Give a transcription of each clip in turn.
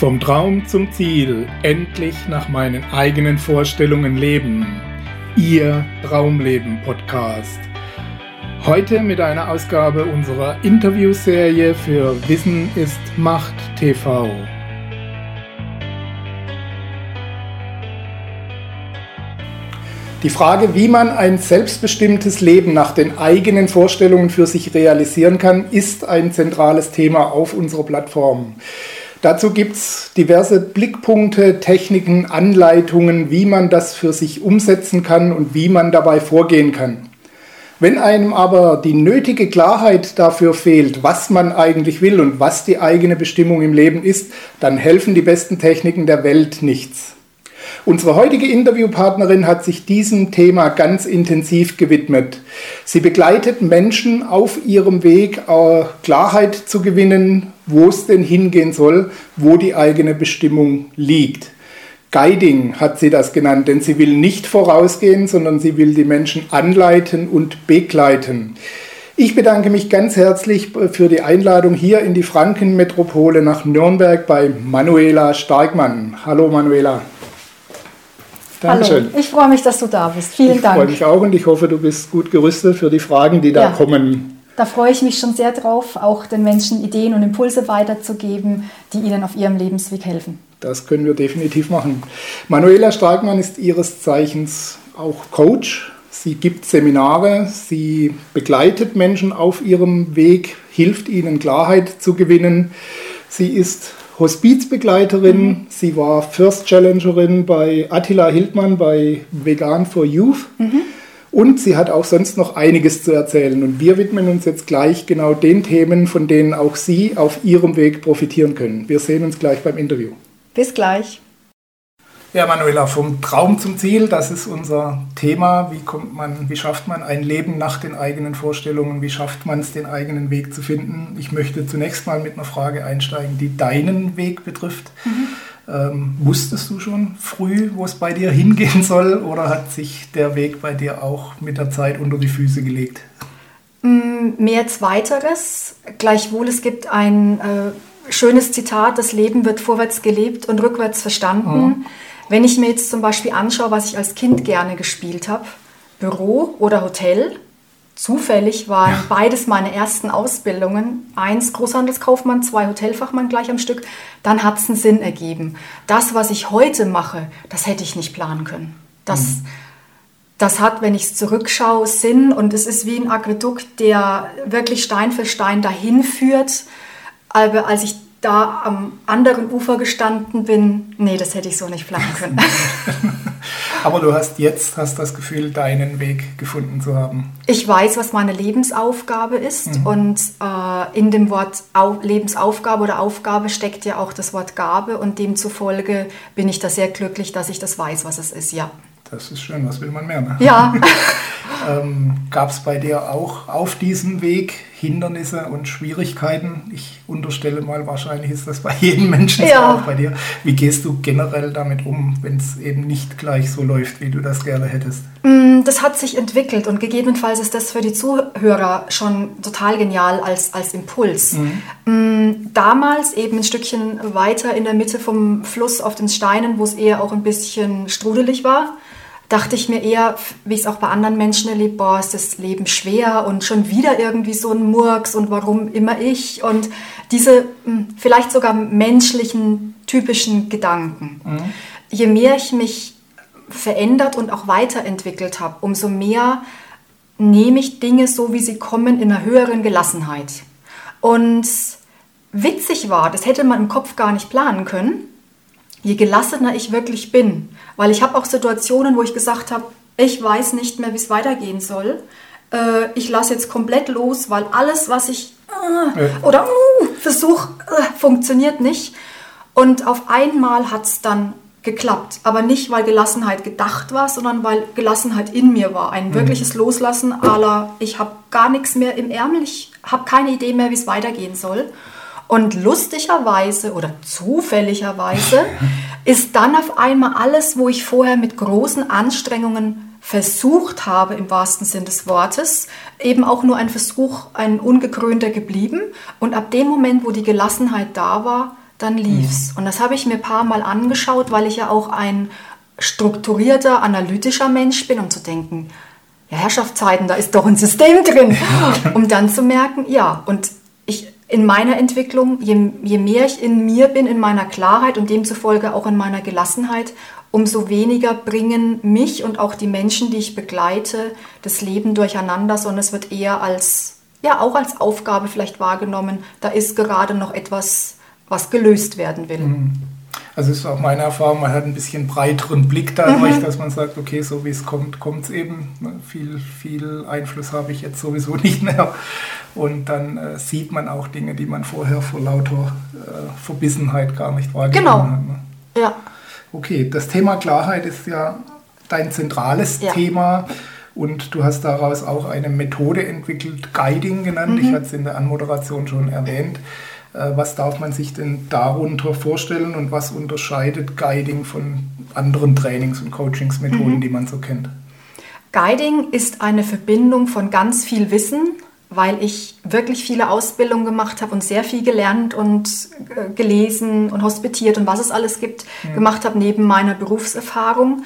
Vom Traum zum Ziel, endlich nach meinen eigenen Vorstellungen leben. Ihr Traumleben Podcast. Heute mit einer Ausgabe unserer Interviewserie für Wissen ist Macht TV. Die Frage, wie man ein selbstbestimmtes Leben nach den eigenen Vorstellungen für sich realisieren kann, ist ein zentrales Thema auf unserer Plattform. Dazu gibt es diverse Blickpunkte, Techniken, Anleitungen, wie man das für sich umsetzen kann und wie man dabei vorgehen kann. Wenn einem aber die nötige Klarheit dafür fehlt, was man eigentlich will und was die eigene Bestimmung im Leben ist, dann helfen die besten Techniken der Welt nichts. Unsere heutige Interviewpartnerin hat sich diesem Thema ganz intensiv gewidmet. Sie begleitet Menschen auf ihrem Weg, äh, Klarheit zu gewinnen, wo es denn hingehen soll, wo die eigene Bestimmung liegt. Guiding hat sie das genannt, denn sie will nicht vorausgehen, sondern sie will die Menschen anleiten und begleiten. Ich bedanke mich ganz herzlich für die Einladung hier in die Frankenmetropole nach Nürnberg bei Manuela Starkmann. Hallo Manuela. Dankeschön. Hallo, ich freue mich, dass du da bist. Vielen ich Dank. Ich freue mich auch und ich hoffe, du bist gut gerüstet für die Fragen, die da ja. kommen. Da freue ich mich schon sehr drauf, auch den Menschen Ideen und Impulse weiterzugeben, die ihnen auf ihrem Lebensweg helfen. Das können wir definitiv machen. Manuela Starkmann ist ihres Zeichens auch Coach. Sie gibt Seminare, sie begleitet Menschen auf ihrem Weg, hilft ihnen Klarheit zu gewinnen. Sie ist Hospizbegleiterin. Mhm. Sie war First Challengerin bei Attila Hildmann bei Vegan for Youth. Mhm. Und sie hat auch sonst noch einiges zu erzählen. Und wir widmen uns jetzt gleich genau den Themen, von denen auch Sie auf Ihrem Weg profitieren können. Wir sehen uns gleich beim Interview. Bis gleich. Ja, Manuela, vom Traum zum Ziel, das ist unser Thema. Wie kommt man, wie schafft man ein Leben nach den eigenen Vorstellungen? Wie schafft man es, den eigenen Weg zu finden? Ich möchte zunächst mal mit einer Frage einsteigen, die deinen Weg betrifft. Mhm. Ähm, wusstest du schon früh, wo es bei dir hingehen soll, oder hat sich der Weg bei dir auch mit der Zeit unter die Füße gelegt? Mm, mehr Zweiteres. Gleichwohl, es gibt ein äh, schönes Zitat: Das Leben wird vorwärts gelebt und rückwärts verstanden. Mhm. Wenn ich mir jetzt zum Beispiel anschaue, was ich als Kind gerne gespielt habe, Büro oder Hotel, zufällig waren ja. beides meine ersten Ausbildungen. Eins Großhandelskaufmann, zwei Hotelfachmann gleich am Stück. Dann hat es einen Sinn ergeben. Das, was ich heute mache, das hätte ich nicht planen können. Das, mhm. das hat, wenn ich es zurückschaue, Sinn und es ist wie ein Aquädukt, der wirklich Stein für Stein dahin führt. Aber als ich da am anderen Ufer gestanden bin, nee, das hätte ich so nicht planen können. Aber du hast jetzt hast das Gefühl, deinen Weg gefunden zu haben. Ich weiß, was meine Lebensaufgabe ist. Mhm. Und äh, in dem Wort Au Lebensaufgabe oder Aufgabe steckt ja auch das Wort Gabe. Und demzufolge bin ich da sehr glücklich, dass ich das weiß, was es ist, ja. Das ist schön, was will man mehr? Ne? Ja. ähm, Gab es bei dir auch auf diesem Weg Hindernisse und Schwierigkeiten? Ich unterstelle mal, wahrscheinlich ist das bei jedem Menschen ja. auch bei dir. Wie gehst du generell damit um, wenn es eben nicht gleich so läuft, wie du das gerne hättest? Mm, das hat sich entwickelt und gegebenenfalls ist das für die Zuhörer schon total genial als, als Impuls. Mhm. Mm, damals eben ein Stückchen weiter in der Mitte vom Fluss auf den Steinen, wo es eher auch ein bisschen strudelig war dachte ich mir eher, wie ich es auch bei anderen Menschen erlebe, boah, ist das Leben schwer und schon wieder irgendwie so ein Murks und warum immer ich und diese hm, vielleicht sogar menschlichen, typischen Gedanken. Mhm. Je mehr ich mich verändert und auch weiterentwickelt habe, umso mehr nehme ich Dinge so, wie sie kommen, in einer höheren Gelassenheit. Und witzig war, das hätte man im Kopf gar nicht planen können, je gelassener ich wirklich bin. Weil ich habe auch Situationen, wo ich gesagt habe, ich weiß nicht mehr, wie es weitergehen soll. Äh, ich lasse jetzt komplett los, weil alles, was ich äh, ja. oder uh, versuche, äh, funktioniert nicht. Und auf einmal hat es dann geklappt. Aber nicht, weil Gelassenheit gedacht war, sondern weil Gelassenheit in mir war. Ein mhm. wirkliches Loslassen aller, ich habe gar nichts mehr im Ärmel, ich habe keine Idee mehr, wie es weitergehen soll. Und lustigerweise oder zufälligerweise ist dann auf einmal alles, wo ich vorher mit großen Anstrengungen versucht habe, im wahrsten Sinn des Wortes, eben auch nur ein Versuch, ein ungekrönter geblieben. Und ab dem Moment, wo die Gelassenheit da war, dann lief's. Mhm. Und das habe ich mir ein paar Mal angeschaut, weil ich ja auch ein strukturierter, analytischer Mensch bin, um zu denken, ja, Herrschaftszeiten, da ist doch ein System drin. um dann zu merken, ja, und in meiner Entwicklung, je, je mehr ich in mir bin, in meiner Klarheit und demzufolge auch in meiner Gelassenheit, umso weniger bringen mich und auch die Menschen, die ich begleite, das Leben durcheinander, sondern es wird eher als, ja, auch als Aufgabe vielleicht wahrgenommen. Da ist gerade noch etwas, was gelöst werden will. Mhm. Also ist auch meine Erfahrung, man hat ein bisschen breiteren Blick dadurch, mhm. dass man sagt, okay, so wie es kommt, kommt es eben. Ne, viel, viel Einfluss habe ich jetzt sowieso nicht mehr. Und dann äh, sieht man auch Dinge, die man vorher vor lauter äh, Verbissenheit gar nicht wahrgenommen genau. hat. Ne? Ja. Okay, das Thema Klarheit ist ja dein zentrales ja. Thema. Und du hast daraus auch eine Methode entwickelt, Guiding genannt. Mhm. Ich hatte es in der Anmoderation schon erwähnt. Äh, was darf man sich denn darunter vorstellen und was unterscheidet Guiding von anderen Trainings- und Coachingsmethoden, mhm. die man so kennt? Guiding ist eine Verbindung von ganz viel Wissen, weil ich wirklich viele Ausbildungen gemacht habe und sehr viel gelernt und äh, gelesen und hospitiert und was es alles gibt, mhm. gemacht habe neben meiner Berufserfahrung.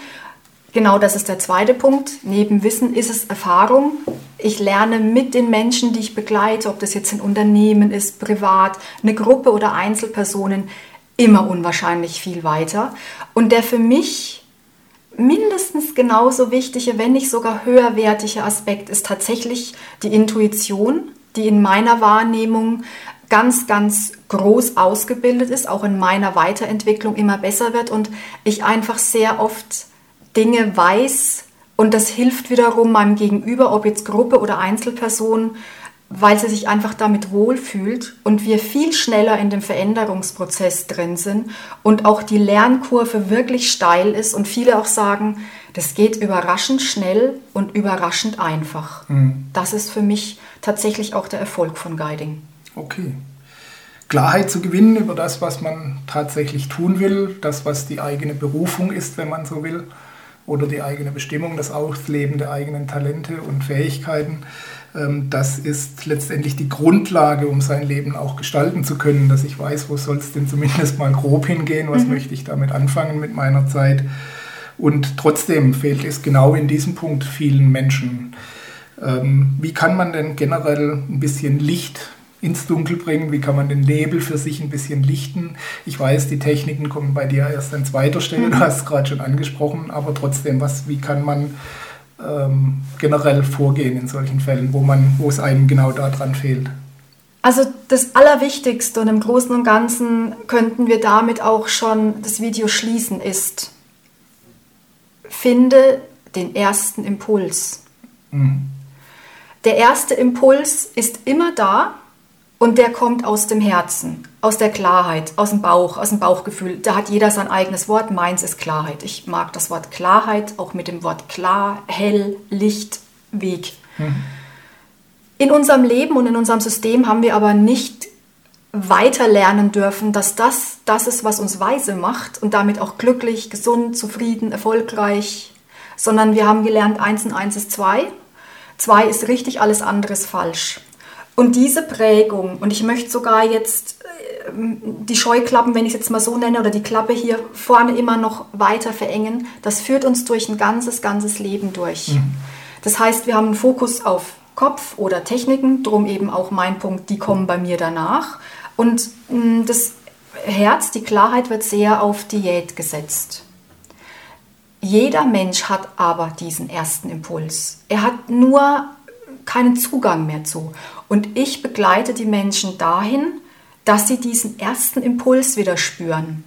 Genau das ist der zweite Punkt. Neben Wissen ist es Erfahrung. Ich lerne mit den Menschen, die ich begleite, ob das jetzt ein Unternehmen ist, privat, eine Gruppe oder Einzelpersonen, immer unwahrscheinlich viel weiter. Und der für mich mindestens genauso wichtige, wenn nicht sogar höherwertige Aspekt ist tatsächlich die Intuition, die in meiner Wahrnehmung ganz, ganz groß ausgebildet ist, auch in meiner Weiterentwicklung immer besser wird und ich einfach sehr oft Dinge weiß und das hilft wiederum meinem Gegenüber, ob jetzt Gruppe oder Einzelperson, weil sie sich einfach damit wohlfühlt und wir viel schneller in dem Veränderungsprozess drin sind und auch die Lernkurve wirklich steil ist und viele auch sagen, das geht überraschend schnell und überraschend einfach. Mhm. Das ist für mich tatsächlich auch der Erfolg von Guiding. Okay. Klarheit zu gewinnen über das, was man tatsächlich tun will, das, was die eigene Berufung ist, wenn man so will oder die eigene Bestimmung, das Ausleben der eigenen Talente und Fähigkeiten. Ähm, das ist letztendlich die Grundlage, um sein Leben auch gestalten zu können, dass ich weiß, wo soll es denn zumindest mal grob hingehen, was mhm. möchte ich damit anfangen mit meiner Zeit. Und trotzdem fehlt es genau in diesem Punkt vielen Menschen. Ähm, wie kann man denn generell ein bisschen Licht ins Dunkel bringen? Wie kann man den Nebel für sich ein bisschen lichten? Ich weiß, die Techniken kommen bei dir erst an zweiter Stelle, du mhm. hast es gerade schon angesprochen, aber trotzdem, was, wie kann man ähm, generell vorgehen in solchen Fällen, wo, man, wo es einem genau daran fehlt? Also das Allerwichtigste und im Großen und Ganzen könnten wir damit auch schon das Video schließen, ist, finde den ersten Impuls. Mhm. Der erste Impuls ist immer da, und der kommt aus dem Herzen, aus der Klarheit, aus dem Bauch, aus dem Bauchgefühl. Da hat jeder sein eigenes Wort. Meins ist Klarheit. Ich mag das Wort Klarheit auch mit dem Wort klar, hell, Licht, Weg. Mhm. In unserem Leben und in unserem System haben wir aber nicht weiter lernen dürfen, dass das das ist, was uns weise macht und damit auch glücklich, gesund, zufrieden, erfolgreich, sondern wir haben gelernt, eins und eins ist zwei. Zwei ist richtig, alles andere ist falsch. Und diese Prägung, und ich möchte sogar jetzt äh, die Scheuklappen, wenn ich es jetzt mal so nenne, oder die Klappe hier vorne immer noch weiter verengen, das führt uns durch ein ganzes, ganzes Leben durch. Mhm. Das heißt, wir haben einen Fokus auf Kopf oder Techniken, drum eben auch mein Punkt, die kommen bei mir danach. Und mm, das Herz, die Klarheit wird sehr auf Diät gesetzt. Jeder Mensch hat aber diesen ersten Impuls. Er hat nur keinen Zugang mehr zu. Und ich begleite die Menschen dahin, dass sie diesen ersten Impuls wieder spüren.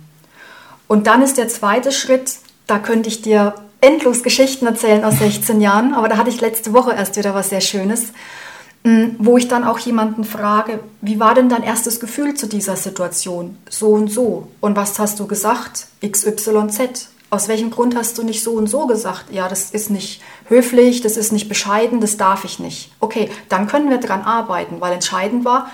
Und dann ist der zweite Schritt, da könnte ich dir endlos Geschichten erzählen aus 16 Jahren, aber da hatte ich letzte Woche erst wieder was sehr Schönes, mm, wo ich dann auch jemanden frage, wie war denn dein erstes Gefühl zu dieser Situation? So und so. Und was hast du gesagt? XYZ aus welchem Grund hast du nicht so und so gesagt? Ja, das ist nicht höflich, das ist nicht bescheiden, das darf ich nicht. Okay, dann können wir daran arbeiten, weil entscheidend war,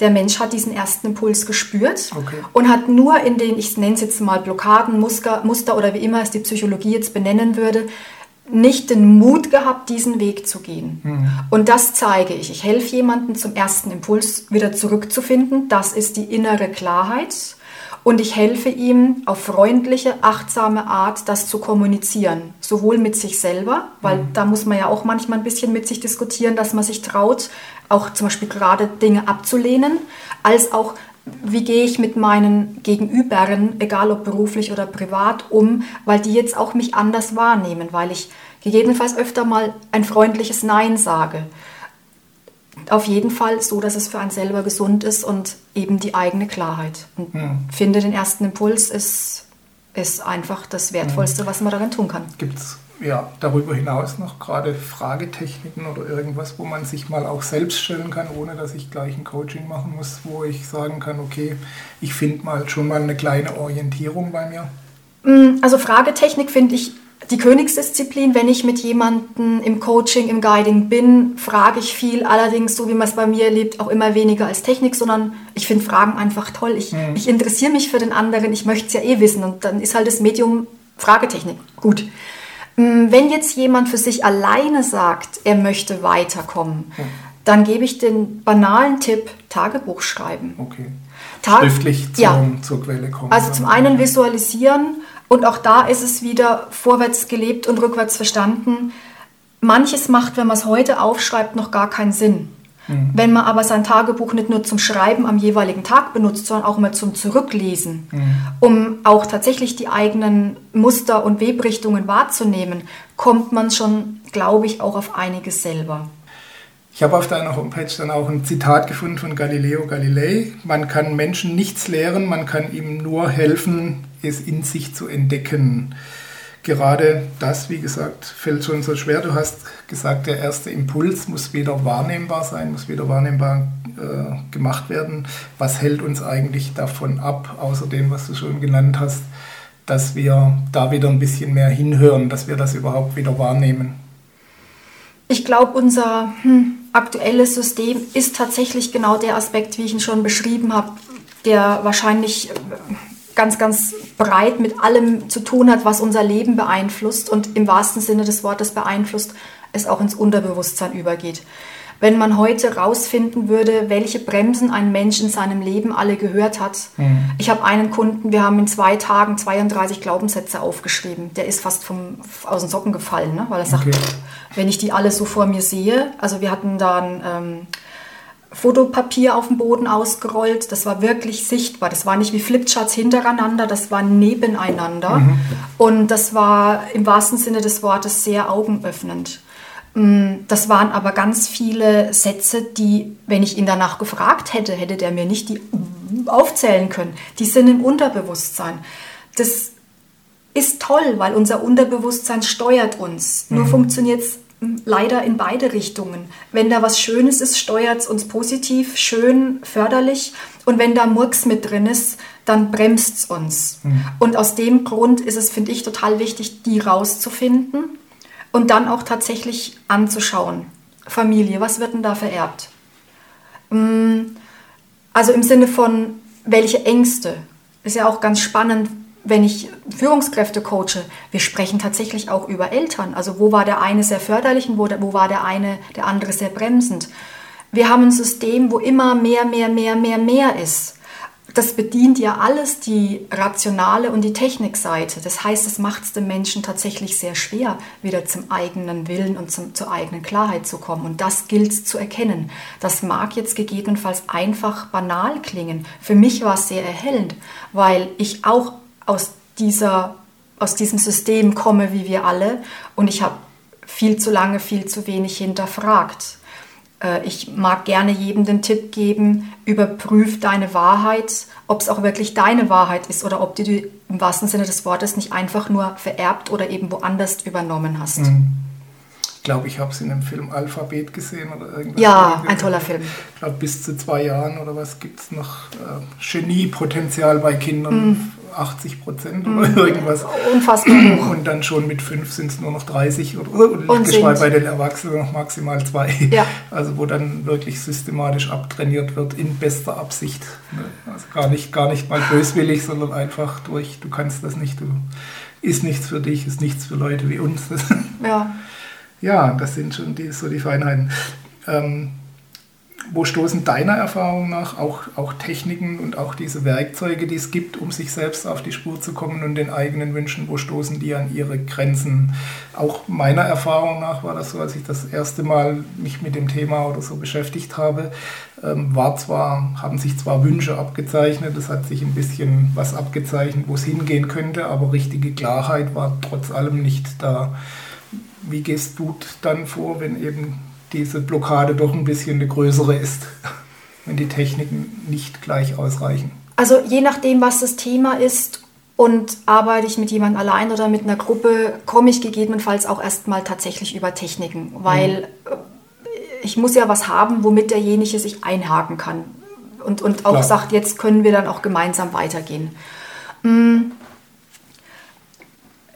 der Mensch hat diesen ersten Impuls gespürt okay. und hat nur in den, ich nenne es jetzt mal Blockaden, Muster, Muster oder wie immer es die Psychologie jetzt benennen würde, nicht den Mut gehabt, diesen Weg zu gehen. Mhm. Und das zeige ich. Ich helfe jemandem zum ersten Impuls wieder zurückzufinden. Das ist die innere Klarheit und ich helfe ihm auf freundliche, achtsame Art, das zu kommunizieren. Sowohl mit sich selber, weil mhm. da muss man ja auch manchmal ein bisschen mit sich diskutieren, dass man sich traut, auch zum Beispiel gerade Dinge abzulehnen, als auch wie gehe ich mit meinen Gegenübern, egal ob beruflich oder privat, um, weil die jetzt auch mich anders wahrnehmen, weil ich gegebenenfalls öfter mal ein freundliches Nein sage. Auf jeden Fall so, dass es für einen selber gesund ist und eben die eigene Klarheit. Und hm. finde, den ersten Impuls ist, ist einfach das Wertvollste, was man darin tun kann. Gibt es ja, darüber hinaus noch gerade Fragetechniken oder irgendwas, wo man sich mal auch selbst stellen kann, ohne dass ich gleich ein Coaching machen muss, wo ich sagen kann, okay, ich finde mal schon mal eine kleine Orientierung bei mir? Mm, also Fragetechnik finde ich die Königsdisziplin. Wenn ich mit jemandem im Coaching, im Guiding bin, frage ich viel. Allerdings, so wie man es bei mir erlebt, auch immer weniger als Technik, sondern ich finde Fragen einfach toll. Ich, mhm. ich interessiere mich für den anderen, ich möchte es ja eh wissen. Und dann ist halt das Medium Fragetechnik. Gut. Mm, wenn jetzt jemand für sich alleine sagt, er möchte weiterkommen, mhm. dann gebe ich den banalen Tipp, Tagebuch schreiben. Okay. Tag Schriftlich zum, ja. zur Quelle kommen. Also zum einen visualisieren und auch da ist es wieder vorwärts gelebt und rückwärts verstanden. Manches macht, wenn man es heute aufschreibt, noch gar keinen Sinn. Mhm. Wenn man aber sein Tagebuch nicht nur zum Schreiben am jeweiligen Tag benutzt, sondern auch mal zum Zurücklesen, mhm. um auch tatsächlich die eigenen Muster und Webrichtungen wahrzunehmen, kommt man schon, glaube ich, auch auf einiges selber. Ich habe auf deiner Homepage dann auch ein Zitat gefunden von Galileo Galilei. Man kann Menschen nichts lehren, man kann ihm nur helfen, es in sich zu entdecken gerade das, wie gesagt, fällt schon so schwer. Du hast gesagt, der erste Impuls muss wieder wahrnehmbar sein, muss wieder wahrnehmbar äh, gemacht werden. Was hält uns eigentlich davon ab, außer dem, was du schon genannt hast, dass wir da wieder ein bisschen mehr hinhören, dass wir das überhaupt wieder wahrnehmen? Ich glaube, unser hm, aktuelles System ist tatsächlich genau der Aspekt, wie ich ihn schon beschrieben habe, der wahrscheinlich ganz, ganz breit mit allem zu tun hat, was unser Leben beeinflusst und im wahrsten Sinne des Wortes beeinflusst, es auch ins Unterbewusstsein übergeht. Wenn man heute rausfinden würde, welche Bremsen ein Mensch in seinem Leben alle gehört hat. Mhm. Ich habe einen Kunden, wir haben in zwei Tagen 32 Glaubenssätze aufgeschrieben. Der ist fast vom, aus den Socken gefallen, ne? weil er sagt, okay. wenn ich die alle so vor mir sehe, also wir hatten dann ähm, Fotopapier auf dem Boden ausgerollt. Das war wirklich sichtbar. Das war nicht wie Flipcharts hintereinander, das war nebeneinander. Mhm. Und das war im wahrsten Sinne des Wortes sehr augenöffnend. Mm, das waren aber ganz viele Sätze, die, wenn ich ihn danach gefragt hätte, hätte der mir nicht die aufzählen können. Die sind im Unterbewusstsein. Das ist toll, weil unser Unterbewusstsein steuert uns. Mhm. Nur funktioniert es leider in beide Richtungen. Wenn da was Schönes ist, steuert es uns positiv, schön, förderlich. Und wenn da Murks mit drin ist, dann bremst es uns. Mhm. Und aus dem Grund ist es, finde ich, total wichtig, die rauszufinden und dann auch tatsächlich anzuschauen. Familie, was wird denn da vererbt? Mm, also im Sinne von, welche Ängste? Ist ja auch ganz spannend, wenn ich Führungskräfte coache, wir sprechen tatsächlich auch über Eltern. Also wo war der eine sehr förderlich und wo, war der eine, der andere sehr bremsend. Wir haben ein System, wo immer mehr, mehr, mehr, mehr, mehr ist. Das bedient ja alles die rationale und die Technikseite. Das heißt, es macht es dem Menschen tatsächlich sehr schwer, wieder zum eigenen Willen und zum, zur eigenen Klarheit zu kommen. Und das gilt zu erkennen. Das mag jetzt gegebenenfalls einfach banal klingen. Für mich war es sehr erhellend, weil ich auch aus, dieser, aus diesem System komme wie wir alle und ich habe viel zu lange, viel zu wenig hinterfragt. Äh, ich mag gerne jedem den Tipp geben, überprüf deine Wahrheit, ob es auch wirklich deine Wahrheit ist oder ob du die im wahrsten Sinne des Wortes nicht einfach nur vererbt oder eben woanders übernommen hast. Mhm glaube, ich habe es in dem Film Alphabet gesehen oder irgendwas. Ja, ein toller Film. Ich glaube, bis zu zwei Jahren oder was gibt es noch äh, Geniepotenzial bei Kindern. Mm. 80 Prozent mm. oder irgendwas. Unfassbar hoch. Und dann schon mit fünf sind es nur noch 30 oder, und geschweige bei den Erwachsenen noch maximal zwei. Ja. Also wo dann wirklich systematisch abtrainiert wird in bester Absicht. Ne? Also gar nicht, gar nicht mal böswillig, sondern einfach durch, du kannst das nicht, du ist nichts für dich, ist nichts für Leute wie uns. ja. Ja, das sind schon die, so die Feinheiten. Ähm, wo stoßen deiner Erfahrung nach auch, auch Techniken und auch diese Werkzeuge, die es gibt, um sich selbst auf die Spur zu kommen und den eigenen Wünschen, wo stoßen die an ihre Grenzen? Auch meiner Erfahrung nach war das so, als ich das erste Mal mich mit dem Thema oder so beschäftigt habe, ähm, war zwar, haben sich zwar Wünsche abgezeichnet, es hat sich ein bisschen was abgezeichnet, wo es hingehen könnte, aber richtige Klarheit war trotz allem nicht da. Wie gehst du dann vor, wenn eben diese Blockade doch ein bisschen eine größere ist, wenn die Techniken nicht gleich ausreichen. Also je nachdem, was das Thema ist und arbeite ich mit jemandem allein oder mit einer Gruppe, komme ich gegebenenfalls auch erstmal tatsächlich über Techniken, weil mhm. ich muss ja was haben, womit derjenige sich einhaken kann und, und auch Klar. sagt, jetzt können wir dann auch gemeinsam weitergehen. Hm.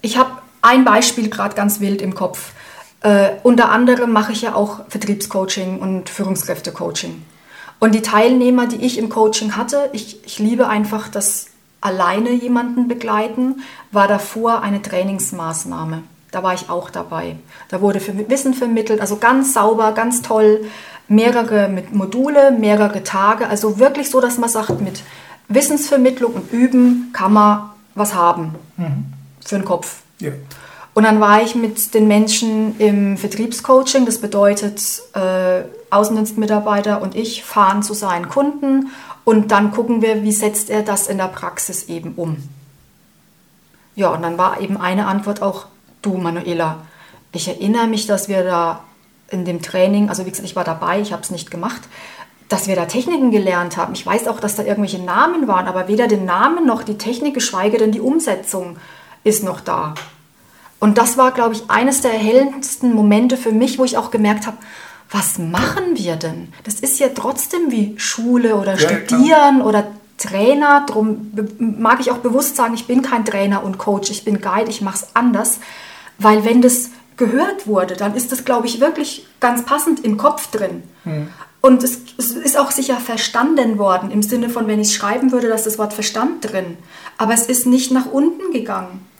Ich habe ein Beispiel gerade ganz wild im Kopf. Äh, unter anderem mache ich ja auch Vertriebscoaching und Führungskräftecoaching. Und die Teilnehmer, die ich im Coaching hatte, ich, ich liebe einfach das alleine jemanden begleiten, war davor eine Trainingsmaßnahme. Da war ich auch dabei. Da wurde Wissen vermittelt, also ganz sauber, ganz toll, mehrere mit Module, mehrere Tage, also wirklich so, dass man sagt, mit Wissensvermittlung und Üben kann man was haben mhm. für den Kopf. Ja. Und dann war ich mit den Menschen im Vertriebscoaching. Das bedeutet, äh, Außendienstmitarbeiter und ich fahren zu seinen Kunden und dann gucken wir, wie setzt er das in der Praxis eben um. Ja, und dann war eben eine Antwort auch, du Manuela, ich erinnere mich, dass wir da in dem Training, also wie gesagt, ich war dabei, ich habe es nicht gemacht, dass wir da Techniken gelernt haben. Ich weiß auch, dass da irgendwelche Namen waren, aber weder den Namen noch die Technik, geschweige denn die Umsetzung ist noch da. Und das war, glaube ich, eines der erhellendsten Momente für mich, wo ich auch gemerkt habe, was machen wir denn? Das ist ja trotzdem wie Schule oder ja, Studieren klar. oder Trainer. Darum mag ich auch bewusst sagen, ich bin kein Trainer und Coach, ich bin Guide, ich mache es anders. Weil wenn das gehört wurde, dann ist das, glaube ich, wirklich ganz passend im Kopf drin. Hm. Und es, es, ist auch sicher verstanden worden, im Sinne von, wenn ich es schreiben würde, dass das Wort Verstand drin. Aber es ist nicht nach unten gegangen.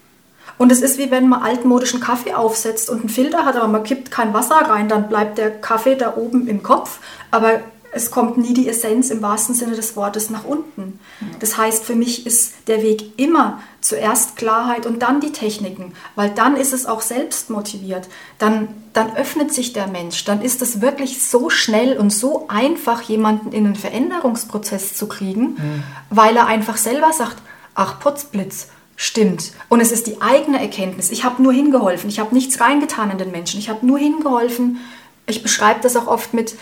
Und es ist wie wenn man altmodischen Kaffee aufsetzt und einen Filter hat, aber man kippt kein Wasser rein, dann bleibt der Kaffee da oben im Kopf, aber es kommt nie die Essenz im wahrsten Sinne des Wortes nach unten. Das heißt, für mich ist der Weg immer zuerst Klarheit und dann die Techniken, weil dann ist es auch selbst motiviert. Dann, dann öffnet sich der Mensch. Dann ist es wirklich so schnell und so einfach, jemanden in einen Veränderungsprozess zu kriegen, mhm. weil er einfach selber sagt, ach Putzblitz, stimmt. Und es ist die eigene Erkenntnis. Ich habe nur hingeholfen. Ich habe nichts reingetan in den Menschen. Ich habe nur hingeholfen. Ich beschreibe das auch oft mit,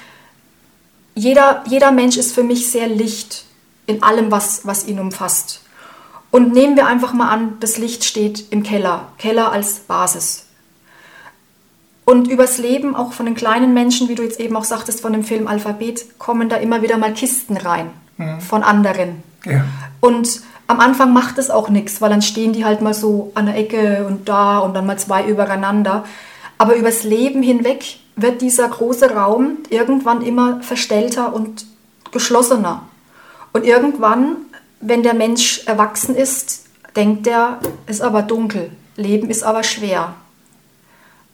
jeder, jeder Mensch ist für mich sehr licht in allem, was, was ihn umfasst. Und nehmen wir einfach mal an, das Licht steht im Keller. Keller als Basis. Und übers Leben, auch von den kleinen Menschen, wie du jetzt eben auch sagtest, von dem Film Alphabet, kommen da immer wieder mal Kisten rein mhm. von anderen. Ja. Und am Anfang macht es auch nichts, weil dann stehen die halt mal so an der Ecke und da und dann mal zwei übereinander. Aber übers Leben hinweg wird dieser große Raum irgendwann immer verstellter und geschlossener. Und irgendwann, wenn der Mensch erwachsen ist, denkt er, es ist aber dunkel, Leben ist aber schwer.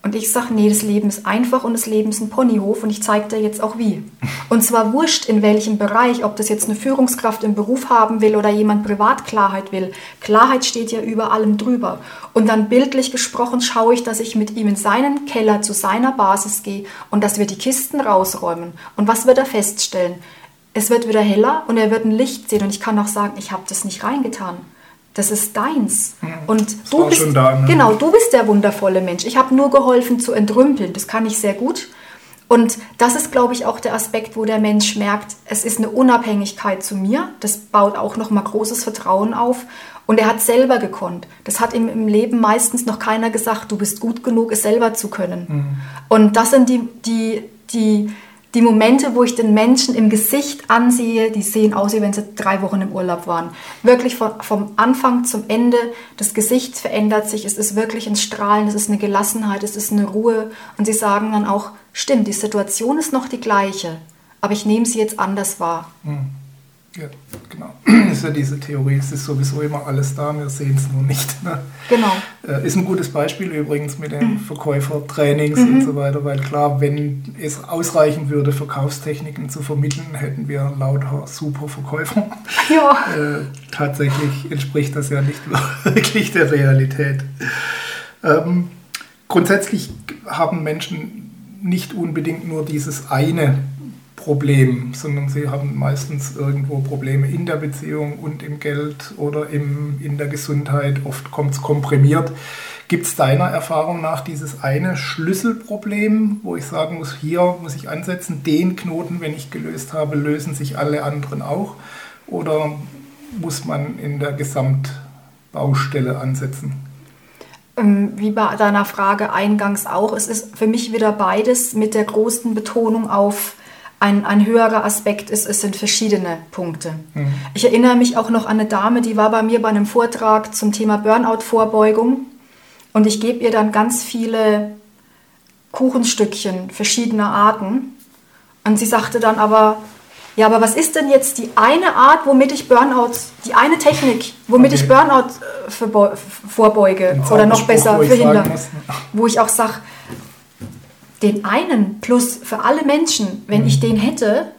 Und ich sage, nee, das Leben ist einfach und das Leben ist ein Ponyhof und ich zeige dir jetzt auch wie. Und zwar wurscht in welchem Bereich, ob das jetzt eine Führungskraft im Beruf haben will oder jemand Privatklarheit will. Klarheit steht ja über allem drüber. Und dann bildlich gesprochen schaue ich, dass ich mit ihm in seinen Keller zu seiner Basis gehe und dass wir die Kisten rausräumen. Und was wird er feststellen? Es wird wieder heller und er wird ein Licht sehen und ich kann auch sagen, ich habe das nicht reingetan das ist deins. Und das du bist, da, ne? genau, du bist der wundervolle Mensch. Ich habe nur geholfen zu entrümpeln. Das kann ich sehr gut. Und das ist, glaube ich, auch der Aspekt, wo der Mensch merkt, es ist eine Unabhängigkeit zu mir. Das baut auch nochmal großes Vertrauen auf. Und er hat selber gekonnt. Das hat ihm im Leben meistens noch keiner gesagt, du bist gut genug, es selber zu können. Mhm. Und das sind die, die, die, die Momente, wo ich den Menschen im Gesicht ansehe, die sehen aus, wie wenn sie drei Wochen im Urlaub waren. Wirklich von, vom Anfang zum Ende, das Gesicht verändert sich, es ist wirklich ein Strahlen, es ist eine Gelassenheit, es ist eine Ruhe. Und sie sagen dann auch, stimmt, die Situation ist noch die gleiche, aber ich nehme sie jetzt anders wahr. Hm. Ja, genau. Es ja diese Theorie, es ist sowieso immer alles da, wir sehen es nur nicht. Ne? Genau. Äh, ist ein gutes Beispiel übrigens mit den mhm. Verkäufertrainings mhm. und so weiter, weil klar, wenn es ausreichen würde, Verkaufstechniken zu vermitteln, hätten wir lauter super Verkäufer. Ja. Äh, tatsächlich entspricht das ja nicht wirklich der Realität. Ähm, grundsätzlich haben Menschen nicht unbedingt nur dieses eine Problem, sondern sie haben meistens irgendwo Probleme in der Beziehung und im Geld oder im, in der Gesundheit. Oft kommt es komprimiert. Gibt es deiner Erfahrung nach dieses eine Schlüsselproblem, wo ich sagen muss, hier muss ich ansetzen, den Knoten, wenn ich gelöst habe, lösen sich alle anderen auch? Oder muss man in der Gesamtbaustelle ansetzen? Ähm, wie bei deiner Frage eingangs auch, es ist für mich wieder beides mit der großen Betonung auf ein, ein höherer Aspekt ist, es sind verschiedene Punkte. Mhm. Ich erinnere mich auch noch an eine Dame, die war bei mir bei einem Vortrag zum Thema Burnout-Vorbeugung und ich gebe ihr dann ganz viele Kuchenstückchen verschiedener Arten und sie sagte dann aber, ja, aber was ist denn jetzt die eine Art, womit ich Burnout, die eine Technik, womit okay. ich Burnout äh, vorbeuge oder noch besser verhindere? Wo ich auch sage, den einen plus für alle Menschen, wenn mhm. ich den hätte,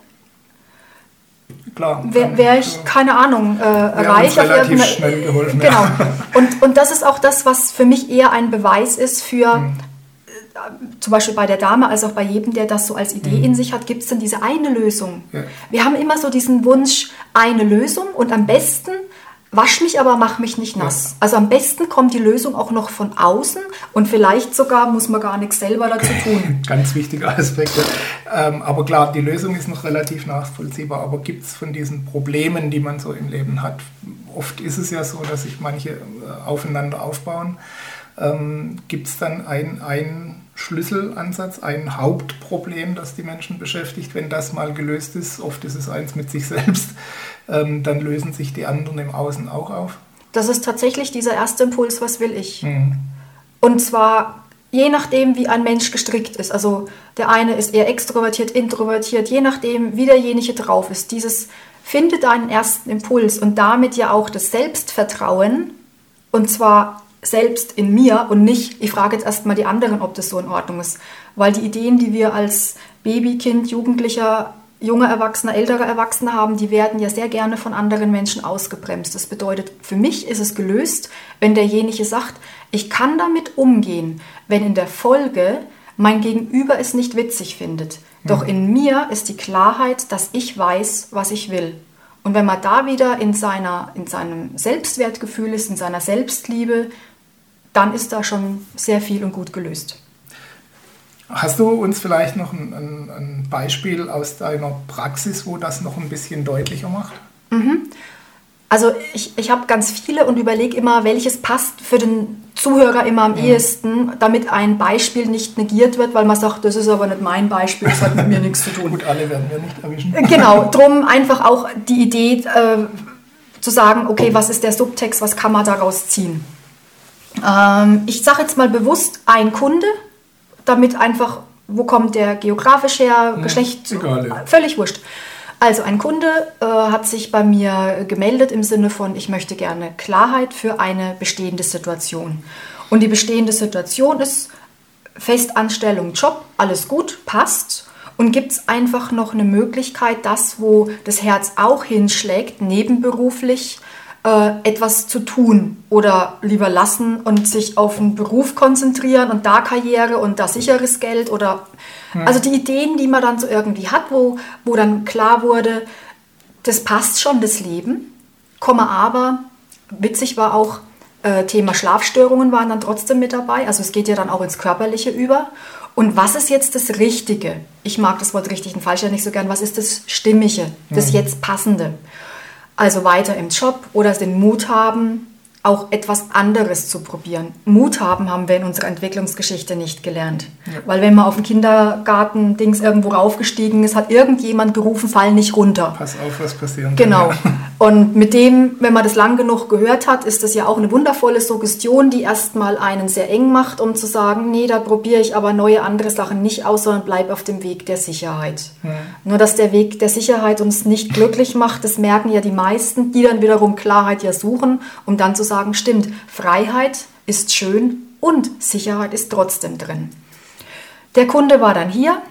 wäre wär ich, keine Ahnung, äh, reich. Auf schnell geholfen. Genau. Und, und das ist auch das, was für mich eher ein Beweis ist für, mhm. äh, zum Beispiel bei der Dame, als auch bei jedem, der das so als Idee mhm. in sich hat, gibt es dann diese eine Lösung. Ja. Wir haben immer so diesen Wunsch, eine Lösung und am besten Wasch mich aber, mach mich nicht nass. Ja. Also am besten kommt die Lösung auch noch von außen und vielleicht sogar muss man gar nichts selber dazu tun. Ganz wichtiger Aspekt. Ähm, aber klar, die Lösung ist noch relativ nachvollziehbar. Aber gibt es von diesen Problemen, die man so im Leben hat, oft ist es ja so, dass sich manche äh, aufeinander aufbauen. Ähm, gibt es dann einen Schlüsselansatz, ein Hauptproblem, das die Menschen beschäftigt, wenn das mal gelöst ist? Oft ist es eins mit sich selbst ähm, dann lösen sich die anderen im Außen auch auf? Das ist tatsächlich dieser erste Impuls, was will ich? Mhm. Und zwar je nachdem, wie ein Mensch gestrickt ist. Also der eine ist eher extrovertiert, introvertiert, je nachdem, wie derjenige drauf ist. Dieses finde deinen ersten Impuls und damit ja auch das Selbstvertrauen und zwar selbst in mir und nicht, ich frage jetzt erstmal die anderen, ob das so in Ordnung ist. Weil die Ideen, die wir als Baby, Kind, Jugendlicher junge Erwachsene, ältere Erwachsene haben, die werden ja sehr gerne von anderen Menschen ausgebremst. Das bedeutet, für mich ist es gelöst, wenn derjenige sagt, ich kann damit umgehen, wenn in der Folge mein Gegenüber es nicht witzig findet. Doch mhm. in mir ist die Klarheit, dass ich weiß, was ich will. Und wenn man da wieder in, seiner, in seinem Selbstwertgefühl ist, in seiner Selbstliebe, dann ist da schon sehr viel und gut gelöst. Hast du uns vielleicht noch ein, ein, ein, Beispiel aus deiner Praxis, wo das noch ein bisschen deutlicher macht? Mhm. Also ich, ich habe ganz viele und überlege immer, welches passt für den Zuhörer immer am mhm. ehesten, damit ein Beispiel nicht negiert wird, weil man sagt, das ist aber nicht mein Beispiel, das hat mit mir nichts zu tun. Gut, alle werden wir nicht erwischen. Genau, drum einfach auch die Idee äh, zu sagen, okay, was ist der Subtext, was kann man daraus ziehen? Ähm, ich sage jetzt mal bewusst ein Kunde, damit einfach, wo kommt der geografisch her, ja, Geschlecht, egal, ja. völlig wurscht. Also ein Kunde äh, hat sich bei mir gemeldet im Sinne von, ich möchte gerne Klarheit für eine bestehende Situation. Und die bestehende Situation ist Festanstellung, Job, alles gut, passt. Und gibt es einfach noch eine Möglichkeit, das, wo das Herz auch hinschlägt, nebenberuflich äh, etwas zu tun oder lieber lassen und sich auf einen Beruf konzentrieren und da Karriere und da sicheres Geld oder hm. also die Ideen, die man dann so irgendwie hat, wo, wo dann klar wurde, das passt schon, das Leben, komme aber, witzig war auch, äh, Thema Schlafstörungen waren dann trotzdem mit dabei, also es geht ja dann auch ins Körperliche über. Und was ist jetzt das Richtige? Ich mag das Wort richtig und falsch ja nicht so gern. Was ist das Stimmige, das hm. jetzt Passende? Also weiter im Job oder den Mut haben, auch etwas anderes zu probieren. Mut haben haben wir in unserer Entwicklungsgeschichte nicht gelernt. Ja. Weil wenn man auf dem Kindergarten-Dings irgendwo raufgestiegen ist, hat irgendjemand gerufen, fall nicht runter. Pass auf, was passiert. Genau. Und mit dem, wenn man das lang genug gehört hat, ist das ja auch eine wundervolle Suggestion, die erstmal einen sehr eng macht, um zu sagen, nee, da probiere ich aber neue andere Sachen nicht aus, sondern bleib auf dem Weg der Sicherheit. Mhm. Nur dass der Weg der Sicherheit uns nicht glücklich macht, das merken ja die meisten, die dann wiederum Klarheit ja suchen, um dann zu sagen, stimmt, Freiheit ist schön und Sicherheit ist trotzdem drin. Der Kunde war dann hier.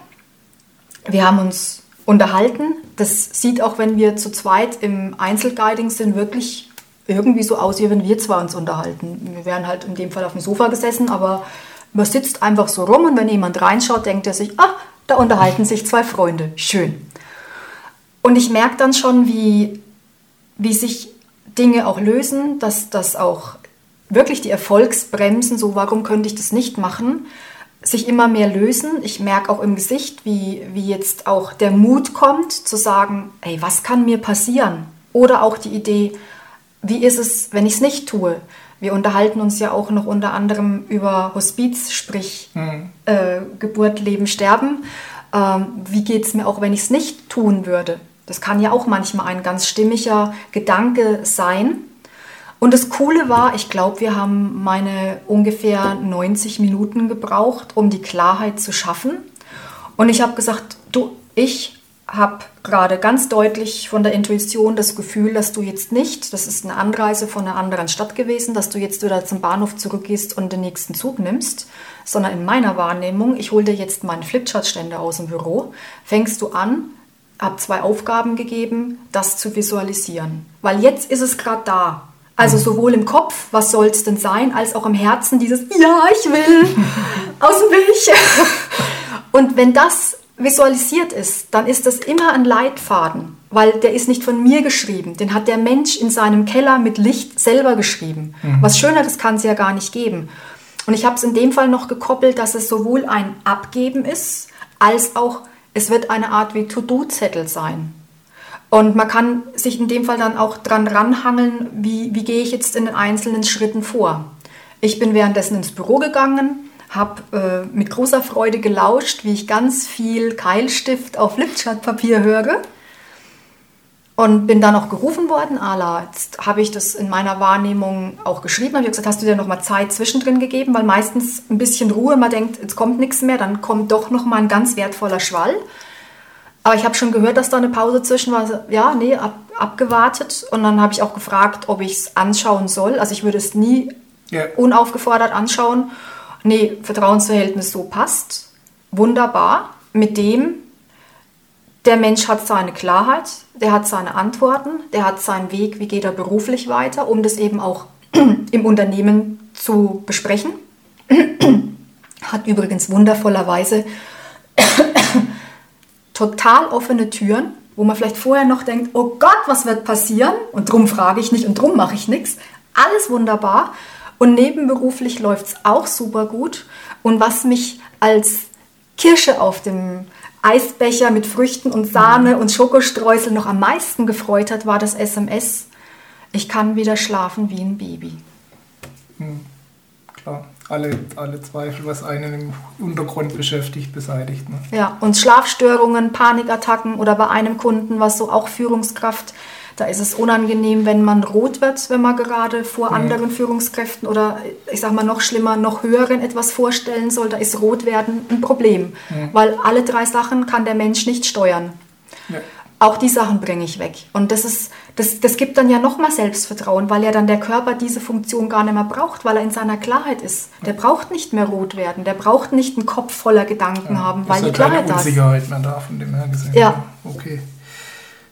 Wir haben uns unterhalten. Das sieht auch, wenn wir zu zweit im Einzelguiding sind, wirklich irgendwie so aus, wie wenn wir zwei uns unterhalten. Wir wären halt in dem Fall auf dem Sofa gesessen, aber man sitzt einfach so rum und wenn jemand reinschaut, denkt er sich, ah, da unterhalten sich zwei Freunde. Schön. Und ich merke dann schon, wie, wie sich Dinge auch lösen, dass das auch wirklich die Erfolgsbremsen, so warum könnte ich das nicht machen, sich immer mehr lösen. Ich merke auch im Gesicht, wie, wie jetzt auch der Mut kommt, zu sagen, ey, was kann mir passieren? Oder auch die Idee, wie ist es, wenn ich es nicht tue? Wir unterhalten uns ja auch noch unter anderem über Hospiz, sprich mhm. äh, Geburt, Leben, Sterben. Ähm, wie geht es mir auch, wenn ich es nicht tun würde? Das kann ja auch manchmal ein ganz stimmiger Gedanke sein. Und das Coole war, ich glaube, wir haben meine ungefähr 90 Minuten gebraucht, um die Klarheit zu schaffen. Und ich habe gesagt, du, ich habe gerade ganz deutlich von der Intuition das Gefühl, dass du jetzt nicht, das ist eine Anreise von einer anderen Stadt gewesen, dass du jetzt wieder zum Bahnhof zurückgehst und den nächsten Zug nimmst, sondern in meiner Wahrnehmung, ich hole dir jetzt meinen Flipchart-Ständer aus dem Büro, fängst du an, habe zwei Aufgaben gegeben, das zu visualisieren. Weil jetzt ist es gerade da. Also sowohl im Kopf, was soll es denn sein, als auch im Herzen dieses Ja, ich will aus dem Weg. Und wenn das visualisiert ist, dann ist das immer ein Leitfaden, weil der ist nicht von mir geschrieben, den hat der Mensch in seinem Keller mit Licht selber geschrieben. Mhm. Was Schöneres kann es ja gar nicht geben. Und ich habe es in dem Fall noch gekoppelt, dass es sowohl ein Abgeben ist, als auch es wird eine Art wie To-Do-Zettel sein. Und man kann sich in dem Fall dann auch dran ranhangeln, wie, wie gehe ich jetzt in den einzelnen Schritten vor. Ich bin währenddessen ins Büro gegangen, habe äh, mit großer Freude gelauscht, wie ich ganz viel Keilstift auf Flipchartpapier höre und bin dann auch gerufen worden. Ala, jetzt habe ich das in meiner Wahrnehmung auch geschrieben. Habe gesagt, hast du dir noch mal Zeit zwischendrin gegeben, weil meistens ein bisschen Ruhe, man denkt, jetzt kommt nichts mehr, dann kommt doch noch mal ein ganz wertvoller Schwall. Aber ich habe schon gehört, dass da eine Pause zwischen war. Ja, nee, ab, abgewartet. Und dann habe ich auch gefragt, ob ich es anschauen soll. Also ich würde es nie yeah. unaufgefordert anschauen. Nee, Vertrauensverhältnis so passt. Wunderbar. Mit dem, der Mensch hat seine Klarheit, der hat seine Antworten, der hat seinen Weg, wie geht er beruflich weiter, um das eben auch im Unternehmen zu besprechen. hat übrigens wundervollerweise total offene Türen, wo man vielleicht vorher noch denkt, oh Gott, was wird passieren? Und drum frage ich nicht und drum mache ich nichts. Alles wunderbar. Und nebenberuflich läuft es auch super gut. Und was mich als Kirsche auf dem Eisbecher mit Früchten und Sahne und Schokostreusel noch am meisten gefreut hat, war das SMS. Ich kann wieder schlafen wie ein Baby. Hm, klar alle, alle Zweifel, was einen im Untergrund beschäftigt, beseitigt. Ne? Ja, und Schlafstörungen, Panikattacken oder bei einem Kunden, was so auch Führungskraft, da ist es unangenehm, wenn man rot wird, wenn man gerade vor mhm. anderen Führungskräften oder ich sag mal noch schlimmer, noch höheren etwas vorstellen soll, da ist rot werden ein Problem, mhm. weil alle drei Sachen kann der Mensch nicht steuern. Ja. Auch die Sachen bringe ich weg. Und das, ist, das, das gibt dann ja nochmal Selbstvertrauen, weil ja dann der Körper diese Funktion gar nicht mehr braucht, weil er in seiner Klarheit ist. Der braucht nicht mehr rot werden, der braucht nicht einen Kopf voller Gedanken ja, haben, weil die Klarheit da ist. Unsicherheit mehr da von dem her gesehen. Ja. Okay.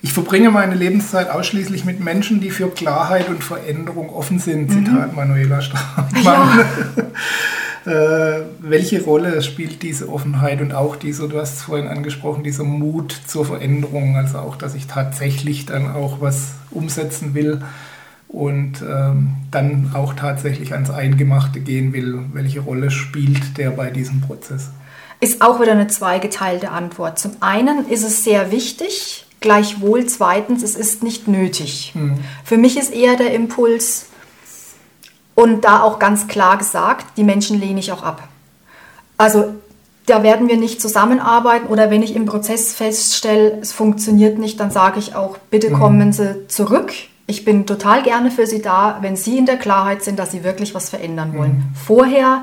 Ich verbringe meine Lebenszeit ausschließlich mit Menschen, die für Klarheit und Veränderung offen sind. Mhm. Zitat Manuela Straßmann. Ja. Äh, welche Rolle spielt diese Offenheit und auch dieser, du hast es vorhin angesprochen, dieser Mut zur Veränderung, also auch, dass ich tatsächlich dann auch was umsetzen will und ähm, dann auch tatsächlich ans Eingemachte gehen will. Welche Rolle spielt der bei diesem Prozess? Ist auch wieder eine zweigeteilte Antwort. Zum einen ist es sehr wichtig, gleichwohl zweitens, es ist nicht nötig. Hm. Für mich ist eher der Impuls, und da auch ganz klar gesagt, die Menschen lehne ich auch ab. Also da werden wir nicht zusammenarbeiten oder wenn ich im Prozess feststelle, es funktioniert nicht, dann sage ich auch, bitte mhm. kommen Sie zurück. Ich bin total gerne für Sie da, wenn Sie in der Klarheit sind, dass Sie wirklich was verändern wollen. Mhm. Vorher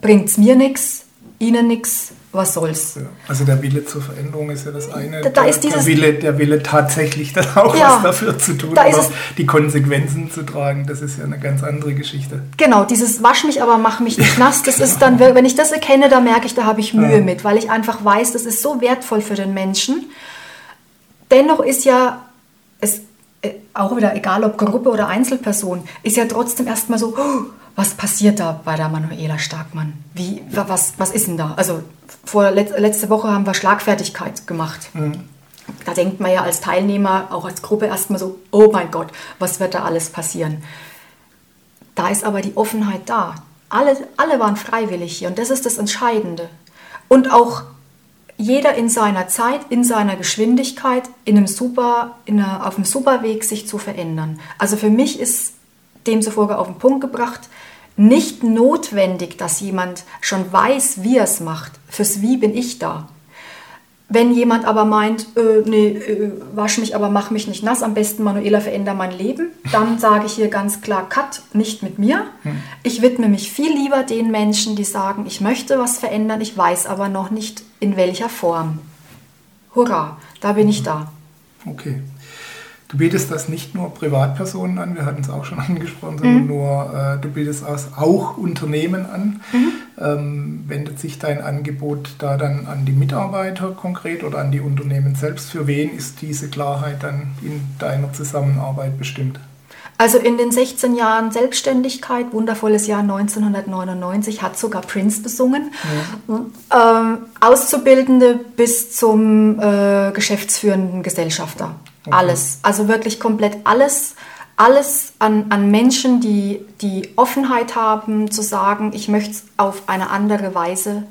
bringt es mir nichts, Ihnen nichts, was soll's. Ja, also der Wille zur Veränderung ist ja das eine. Da, da der, ist dieses, der, Wille, der Wille tatsächlich dann auch ja, was dafür zu tun, da es, die Konsequenzen zu tragen, das ist ja eine ganz andere Geschichte. Genau, dieses Wasch mich, aber mach mich nicht nass, das ist dann, wenn ich das erkenne, da merke ich, da habe ich Mühe ja. mit, weil ich einfach weiß, das ist so wertvoll für den Menschen. Dennoch ist ja es äh, auch wieder, egal ob Gruppe oder Einzelperson, ist ja trotzdem erstmal so, oh, was passiert da bei der Manuela Starkmann? Wie, was, was ist denn da? Also vor letzte Woche haben wir Schlagfertigkeit gemacht. Mhm. Da denkt man ja als Teilnehmer, auch als Gruppe erstmal so, oh mein Gott, was wird da alles passieren? Da ist aber die Offenheit da. Alle, alle waren freiwillig hier und das ist das Entscheidende. Und auch jeder in seiner Zeit, in seiner Geschwindigkeit, in einem super, in einer, auf einem super Weg sich zu verändern. Also für mich ist demzufolge auf den Punkt gebracht, nicht notwendig, dass jemand schon weiß, wie er es macht. Fürs Wie bin ich da. Wenn jemand aber meint, äh, nee, äh, wasch mich, aber mach mich nicht nass, am besten Manuela veränder mein Leben, dann sage ich hier ganz klar, cut, nicht mit mir. Hm. Ich widme mich viel lieber den Menschen, die sagen, ich möchte was verändern, ich weiß aber noch nicht in welcher Form. Hurra, da bin ich da. Okay. Du bietest das nicht nur Privatpersonen an, wir hatten es auch schon angesprochen, sondern mhm. nur, äh, du bietest auch Unternehmen an. Mhm. Ähm, wendet sich dein Angebot da dann an die Mitarbeiter konkret oder an die Unternehmen selbst? Für wen ist diese Klarheit dann in deiner Zusammenarbeit bestimmt? Also in den 16 Jahren Selbstständigkeit, wundervolles Jahr 1999, hat sogar Prince besungen. Mhm. Ähm, Auszubildende bis zum äh, geschäftsführenden Gesellschafter. Alles. Also wirklich komplett alles. Alles an, an Menschen, die die Offenheit haben, zu sagen, ich möchte es auf eine andere Weise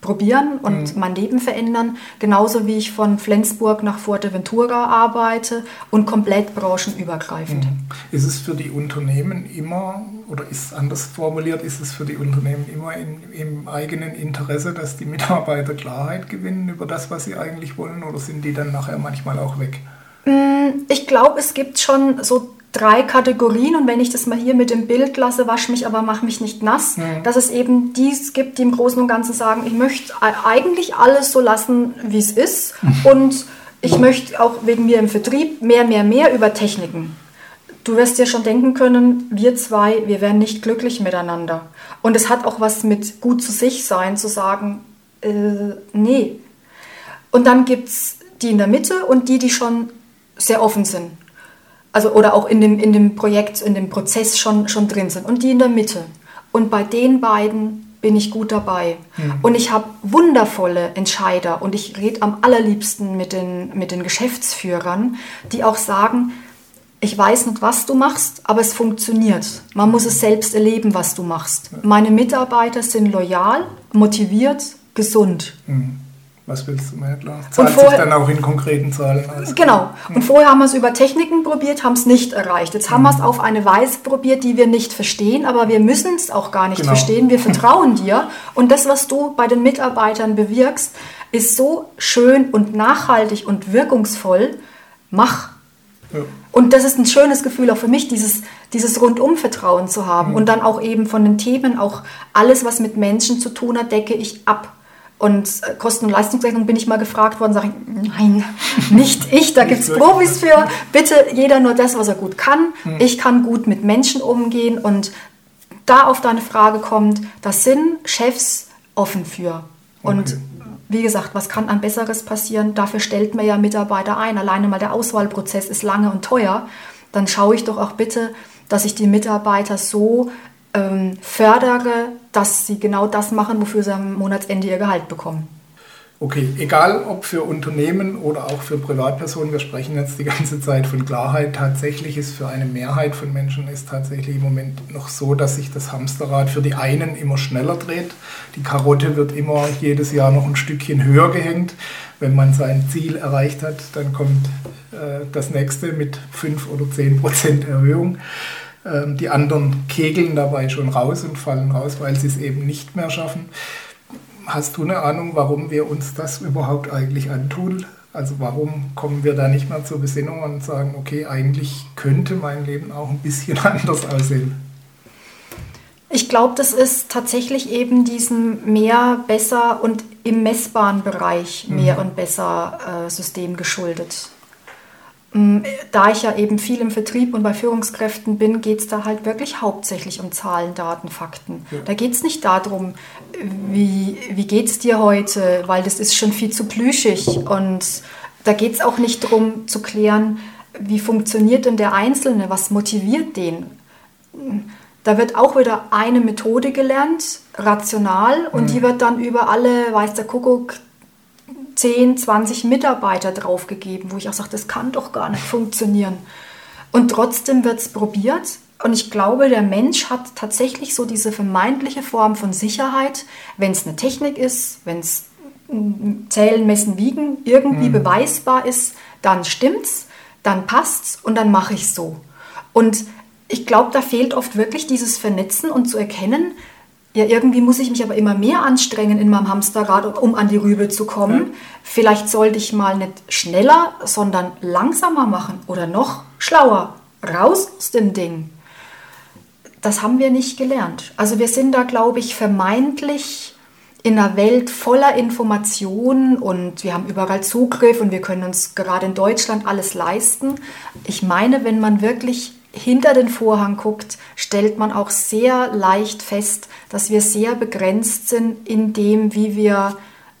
probieren und mhm. mein Leben verändern. Genauso wie ich von Flensburg nach Fuerteventura arbeite und komplett branchenübergreifend. Mhm. Ist es für die Unternehmen immer, oder ist es anders formuliert, ist es für die Unternehmen immer in, im eigenen Interesse, dass die Mitarbeiter Klarheit gewinnen über das, was sie eigentlich wollen, oder sind die dann nachher manchmal auch weg? Mm, ich glaube, es gibt schon so drei Kategorien und wenn ich das mal hier mit dem Bild lasse, wasch mich, aber mach mich nicht nass, mhm. dass es eben dies gibt, die im Großen und Ganzen sagen, ich möchte eigentlich alles so lassen, wie es ist und ich möchte auch wegen mir im Vertrieb mehr, mehr, mehr über Techniken. Du wirst dir schon denken können, wir zwei, wir wären nicht glücklich miteinander. Und es hat auch was mit gut zu sich sein, zu sagen, äh, nee. Und dann gibt es die in der Mitte und die, die schon sehr offen sind also oder auch in dem, in dem Projekt, in dem Prozess schon, schon drin sind und die in der Mitte. Und bei den beiden bin ich gut dabei. Mhm. Und ich habe wundervolle Entscheider und ich rede am allerliebsten mit den, mit den Geschäftsführern, die auch sagen, ich weiß nicht, was du machst, aber es funktioniert. Man muss es selbst erleben, was du machst. Meine Mitarbeiter sind loyal, motiviert, gesund. Mhm. Was willst du mehr? Zahlt vorher, sich dann auch in konkreten Zahlen aus. Genau. Und vorher haben wir es über Techniken probiert, haben es nicht erreicht. Jetzt haben mhm. wir es auf eine Weise probiert, die wir nicht verstehen, aber wir müssen es auch gar nicht genau. verstehen. Wir vertrauen dir. Und das, was du bei den Mitarbeitern bewirkst, ist so schön und nachhaltig und wirkungsvoll. Mach. Ja. Und das ist ein schönes Gefühl auch für mich, dieses, dieses Rundum-Vertrauen zu haben. Mhm. Und dann auch eben von den Themen, auch alles, was mit Menschen zu tun hat, decke ich ab. Und äh, Kosten- und Leistungsrechnung bin ich mal gefragt worden, sage ich, nein, nicht ich, da gibt es Profis für. Bitte jeder nur das, was er gut kann. Hm. Ich kann gut mit Menschen umgehen und da auf deine Frage kommt, das sind Chefs offen für. Und okay. wie gesagt, was kann ein besseres passieren? Dafür stellt man ja Mitarbeiter ein. Alleine mal der Auswahlprozess ist lange und teuer. Dann schaue ich doch auch bitte, dass ich die Mitarbeiter so ähm, fördere, dass sie genau das machen, wofür sie am Monatsende ihr Gehalt bekommen. Okay, egal ob für Unternehmen oder auch für Privatpersonen, wir sprechen jetzt die ganze Zeit von Klarheit. Tatsächlich ist für eine Mehrheit von Menschen ist tatsächlich im Moment noch so, dass sich das Hamsterrad für die einen immer schneller dreht. Die Karotte wird immer jedes Jahr noch ein Stückchen höher gehängt. Wenn man sein Ziel erreicht hat, dann kommt äh, das nächste mit 5 oder 10 Prozent Erhöhung. Ähm, die anderen kegeln dabei schon raus und fallen raus, weil sie es eben nicht mehr schaffen. hast du eine Ahnung, warum wir uns das überhaupt eigentlich antun? Also warum kommen wir da nicht mehr zur Besinnung und sagen, okay, eigentlich könnte mein Leben auch ein bisschen anders aussehen? Ich glaube, das ist tatsächlich eben diesem mehr, besser und im messbaren Bereich mehr mhm. und besser äh, System geschuldet. Mm, da ich ja eben viel im Vertrieb und bei Führungskräften bin, geht es da halt wirklich hauptsächlich um Zahlen, Daten, Fakten. Ja. Da geht es nicht darum, wie, wie geht es dir heute, weil das ist schon viel zu plüschig. Und da geht es auch nicht darum zu klären, wie funktioniert denn der Einzelne, was motiviert den. Da wird auch wieder eine Methode gelernt, rational, und mhm. die wird dann über alle, weiß der Kuckuck, 10, 20 Mitarbeiter draufgegeben, wo ich auch sage, das kann doch gar nicht funktionieren. Und trotzdem wird es probiert. Und ich glaube, der Mensch hat tatsächlich so diese vermeintliche Form von Sicherheit, wenn es eine Technik ist, wenn es Zählen, Messen, Wiegen irgendwie mhm. beweisbar ist, dann stimmt's, dann passt's und dann mache ich so. Und ich glaube, da fehlt oft wirklich dieses Vernetzen und zu erkennen, ja, irgendwie muss ich mich aber immer mehr anstrengen in meinem Hamsterrad, um an die Rübe zu kommen. Mhm. Vielleicht sollte ich mal nicht schneller, sondern langsamer machen oder noch schlauer. Raus aus dem Ding. Das haben wir nicht gelernt. Also wir sind da, glaube ich, vermeintlich in einer Welt voller Informationen und wir haben überall Zugriff und wir können uns gerade in Deutschland alles leisten. Ich meine, wenn man wirklich hinter den Vorhang guckt, stellt man auch sehr leicht fest, dass wir sehr begrenzt sind in dem, wie wir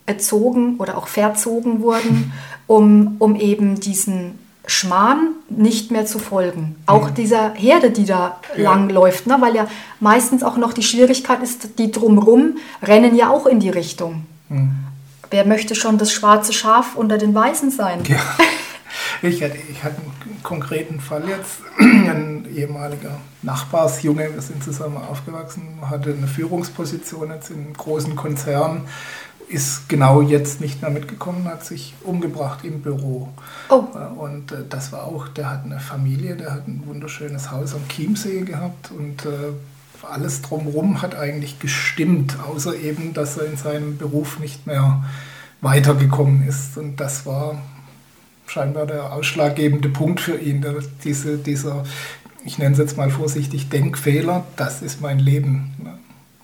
erzogen oder auch verzogen wurden, um, um eben diesen Schmarrn nicht mehr zu folgen. Auch mhm. dieser Herde, die da ja. langläuft, ne? weil ja meistens auch noch die Schwierigkeit ist, die drumrum rennen ja auch in die Richtung. Mhm. Wer möchte schon das schwarze Schaf unter den Weißen sein? Ja. Ich hatte, ich hatte einen konkreten Fall jetzt. Ein ehemaliger Nachbarsjunge, wir sind zusammen aufgewachsen, hatte eine Führungsposition jetzt in einem großen Konzern, ist genau jetzt nicht mehr mitgekommen, hat sich umgebracht im Büro. Oh. Äh, und äh, das war auch, der hat eine Familie, der hat ein wunderschönes Haus am Chiemsee gehabt und äh, alles drumherum hat eigentlich gestimmt, außer eben, dass er in seinem Beruf nicht mehr weitergekommen ist. Und das war scheinbar der ausschlaggebende Punkt für ihn. Diese, dieser, ich nenne es jetzt mal vorsichtig, Denkfehler, das ist mein Leben.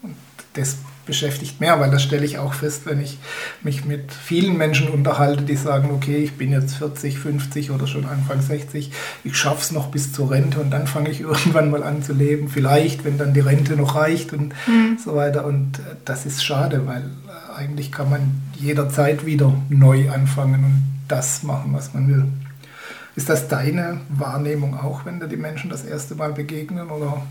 Und das beschäftigt mehr, weil das stelle ich auch fest, wenn ich mich mit vielen Menschen unterhalte, die sagen, okay, ich bin jetzt 40, 50 oder schon Anfang 60, ich schaffe es noch bis zur Rente und dann fange ich irgendwann mal an zu leben, vielleicht, wenn dann die Rente noch reicht und mhm. so weiter. Und äh, das ist schade, weil äh, eigentlich kann man jederzeit wieder neu anfangen und das machen, was man will. Ist das deine Wahrnehmung auch, wenn da die Menschen das erste Mal begegnen oder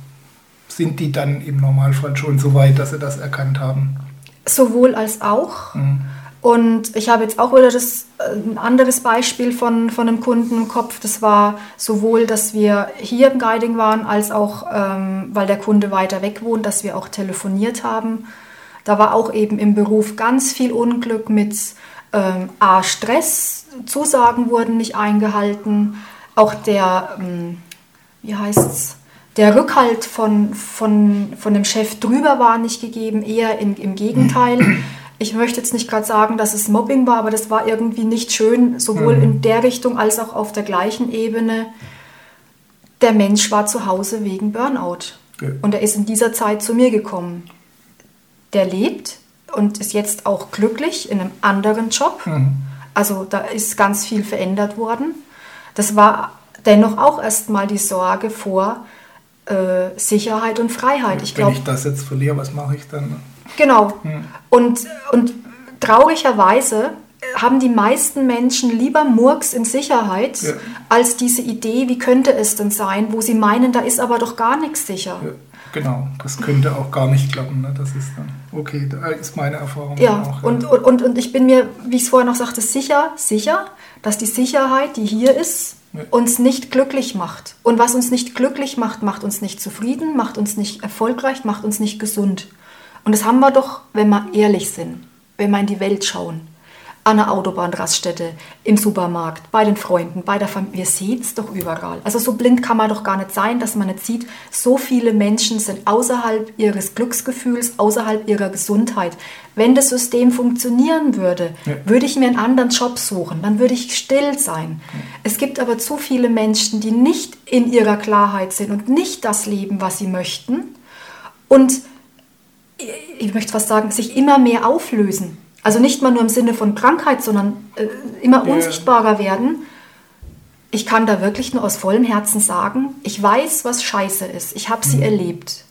sind die dann im Normalfall schon so weit, dass sie das erkannt haben? Sowohl als auch. Mhm. Und ich habe jetzt auch wieder das, äh, ein anderes Beispiel von, von einem Kunden im Kopf. Das war sowohl, dass wir hier im Guiding waren, als auch, ähm, weil der Kunde weiter weg wohnt, dass wir auch telefoniert haben. Da war auch eben im Beruf ganz viel Unglück mit ähm, A, Stress, Zusagen wurden nicht eingehalten, auch der, ähm, wie heißt's, der Rückhalt von, von, von dem Chef drüber war nicht gegeben, eher in, im Gegenteil. Ich möchte jetzt nicht gerade sagen, dass es Mobbing war, aber das war irgendwie nicht schön, sowohl mhm. in der Richtung als auch auf der gleichen Ebene. Der Mensch war zu Hause wegen Burnout. Ja. Und er ist in dieser Zeit zu mir gekommen. Der lebt, und ist jetzt auch glücklich in einem anderen Job. Mhm. Also da ist ganz viel verändert worden. Das war dennoch auch erstmal die Sorge vor äh, Sicherheit und Freiheit. Ich wenn ich das jetzt verliere, was mache ich dann? Genau. Mhm. Und, und traurigerweise haben die meisten Menschen lieber Murks in Sicherheit ja. als diese Idee, wie könnte es denn sein, wo sie meinen, da ist aber doch gar nichts sicher. Ja. Genau, das könnte auch gar nicht klappen. Ne? Das ist dann okay, da ist meine Erfahrung ja, auch. Ja. Und, und, und ich bin mir, wie ich es vorher noch sagte, sicher, sicher, dass die Sicherheit, die hier ist, ja. uns nicht glücklich macht. Und was uns nicht glücklich macht, macht uns nicht zufrieden, macht uns nicht erfolgreich, macht uns nicht gesund. Und das haben wir doch, wenn wir ehrlich sind, wenn wir in die Welt schauen. An der Autobahnraststätte, im Supermarkt, bei den Freunden, bei der Familie. Wir sehen es doch überall. Also so blind kann man doch gar nicht sein, dass man nicht sieht, so viele Menschen sind außerhalb ihres Glücksgefühls, außerhalb ihrer Gesundheit. Wenn das System funktionieren würde, ja. würde ich mir einen anderen Job suchen, dann würde ich still sein. Ja. Es gibt aber zu viele Menschen, die nicht in ihrer Klarheit sind und nicht das leben, was sie möchten. Und ich möchte fast sagen, sich immer mehr auflösen. Also nicht mal nur im Sinne von Krankheit, sondern äh, immer ja. unsichtbarer werden. Ich kann da wirklich nur aus vollem Herzen sagen, ich weiß, was scheiße ist. Ich habe sie mhm. erlebt.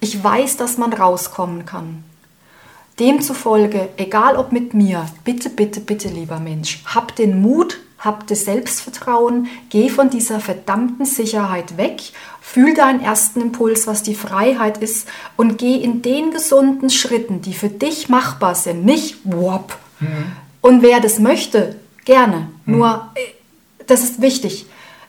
Ich weiß, dass man rauskommen kann. Demzufolge, egal ob mit mir, bitte, bitte, bitte, lieber Mensch, hab den Mut, hab das Selbstvertrauen, geh von dieser verdammten Sicherheit weg Fühl deinen ersten Impuls, was die Freiheit ist und geh in den gesunden Schritten, die für dich machbar sind, nicht wop. Mhm. Und wer das möchte, gerne. Mhm. Nur, äh, das ist wichtig.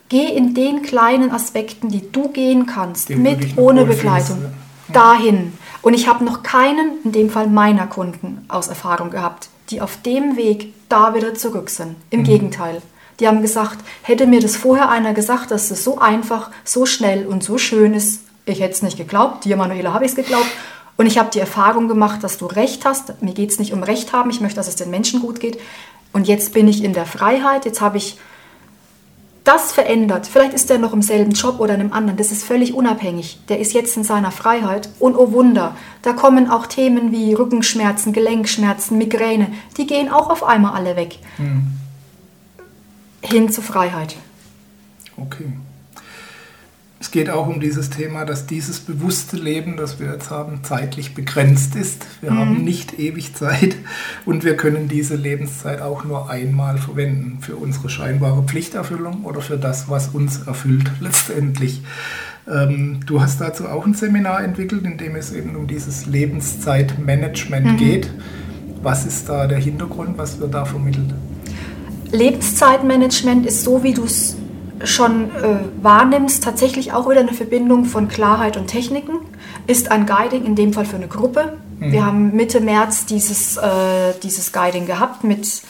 Geh in den kleinen Aspekten, die du gehen kannst, den mit, ohne Begleitung, ja. dahin. Und ich habe noch keinen, in dem Fall meiner Kunden, aus Erfahrung gehabt, die auf dem Weg da wieder zurück sind. Im mhm. Gegenteil. Die haben gesagt, hätte mir das vorher einer gesagt, dass es so einfach, so schnell und so schön ist, ich hätte es nicht geglaubt. Dir, Manuela, habe ich es geglaubt. Und ich habe die Erfahrung gemacht, dass du recht hast. Mir geht es nicht um Recht haben, ich möchte, dass es den Menschen gut geht. Und jetzt bin ich in der Freiheit, jetzt habe ich das verändert. Vielleicht ist er noch im selben Job oder in einem anderen. Das ist völlig unabhängig. Der ist jetzt in seiner Freiheit. Und oh Wunder, da kommen auch Themen wie Rückenschmerzen, Gelenkschmerzen, Migräne. Die gehen auch auf einmal alle weg. Mhm hin zur Freiheit. Okay. Es geht auch um dieses Thema, dass dieses bewusste Leben, das wir jetzt haben, zeitlich begrenzt ist. Wir mhm. haben nicht ewig Zeit und wir können diese Lebenszeit auch nur einmal verwenden für unsere scheinbare Pflichterfüllung oder für das, was uns erfüllt letztendlich. Ähm, du hast dazu auch ein Seminar entwickelt, in dem es eben um dieses Lebenszeitmanagement mhm. geht. Was ist da der Hintergrund, was wir da vermitteln? Lebenszeitmanagement ist so, wie du es schon äh, wahrnimmst, tatsächlich auch wieder eine Verbindung von Klarheit und Techniken. Ist ein Guiding in dem Fall für eine Gruppe. Mhm. Wir haben Mitte März dieses, äh, dieses Guiding gehabt mit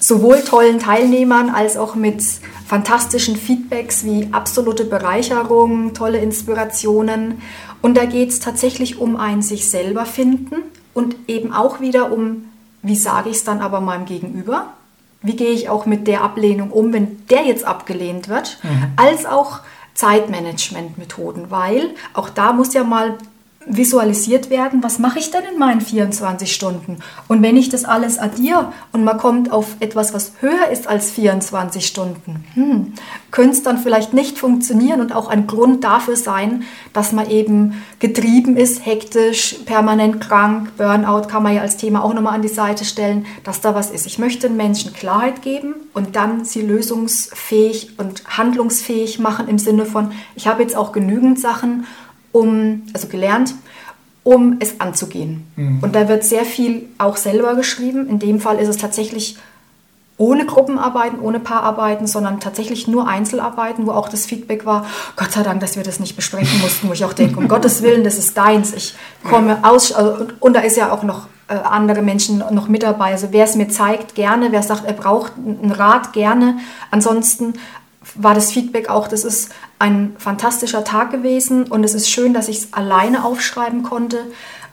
sowohl tollen Teilnehmern als auch mit fantastischen Feedbacks wie absolute Bereicherung, tolle Inspirationen. Und da geht es tatsächlich um ein sich selber finden und eben auch wieder um, wie sage ich es dann aber meinem Gegenüber? Wie gehe ich auch mit der Ablehnung um, wenn der jetzt abgelehnt wird, mhm. als auch Zeitmanagement-Methoden, weil auch da muss ja mal visualisiert werden, was mache ich denn in meinen 24 Stunden? Und wenn ich das alles addiere und man kommt auf etwas, was höher ist als 24 Stunden, hm, könnte es dann vielleicht nicht funktionieren und auch ein Grund dafür sein, dass man eben getrieben ist, hektisch, permanent krank, Burnout kann man ja als Thema auch nochmal an die Seite stellen, dass da was ist. Ich möchte den Menschen Klarheit geben und dann sie lösungsfähig und handlungsfähig machen im Sinne von, ich habe jetzt auch genügend Sachen, um, also gelernt, um es anzugehen. Mhm. Und da wird sehr viel auch selber geschrieben. In dem Fall ist es tatsächlich ohne Gruppenarbeiten, ohne Paararbeiten, sondern tatsächlich nur Einzelarbeiten, wo auch das Feedback war, Gott sei Dank, dass wir das nicht besprechen mussten, wo ich auch denke, um Gottes Willen, das ist deins, ich komme aus, also, und, und, da ist ja auch noch äh, andere Menschen noch mit dabei, also wer es mir zeigt, gerne, wer sagt, er braucht einen Rat, gerne, ansonsten war das Feedback auch, das ist ein fantastischer Tag gewesen und es ist schön, dass ich es alleine aufschreiben konnte.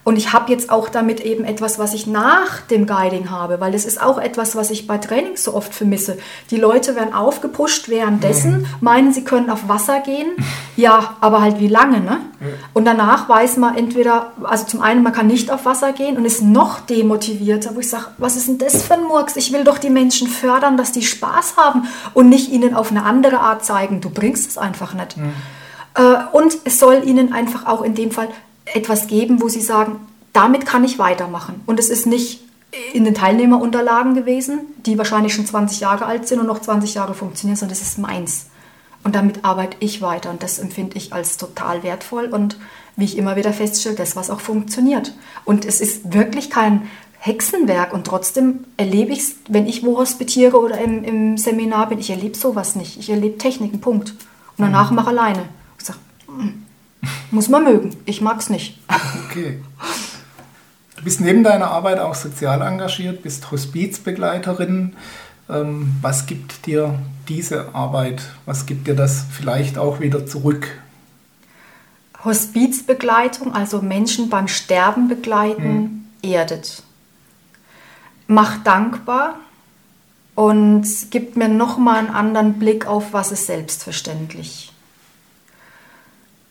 Und ich habe jetzt auch damit eben etwas, was ich nach dem Guiding habe, weil das ist auch etwas, was ich bei Trainings so oft vermisse. Die Leute werden aufgepusht währenddessen, mhm. meinen, sie können auf Wasser gehen. Ja, aber halt wie lange, ne? Und danach weiß man entweder, also zum einen, man kann nicht auf Wasser gehen und ist noch demotivierter, wo ich sage, was ist denn das für ein Murks? Ich will doch die Menschen fördern, dass die Spaß haben und nicht ihnen auf eine andere Art zeigen, du bringst es einfach nicht. Mhm. Und es soll ihnen einfach auch in dem Fall etwas geben, wo sie sagen, damit kann ich weitermachen. Und es ist nicht in den Teilnehmerunterlagen gewesen, die wahrscheinlich schon 20 Jahre alt sind und noch 20 Jahre funktionieren, sondern es ist meins. Und damit arbeite ich weiter und das empfinde ich als total wertvoll und wie ich immer wieder feststelle, das, was auch funktioniert. Und es ist wirklich kein Hexenwerk und trotzdem erlebe ich es, wenn ich wo hospitiere oder im, im Seminar bin, ich erlebe sowas nicht. Ich erlebe Techniken, Punkt. Und danach mhm. mache alleine. Ich sage, hm, muss man mögen. Ich mag es nicht. Okay. Du bist neben deiner Arbeit auch sozial engagiert, bist Hospizbegleiterin. Ähm, was gibt dir diese Arbeit? Was gibt dir das vielleicht auch wieder zurück? Hospizbegleitung, also Menschen beim Sterben begleiten, hm. erdet. Macht dankbar und gibt mir nochmal einen anderen Blick auf, was ist selbstverständlich.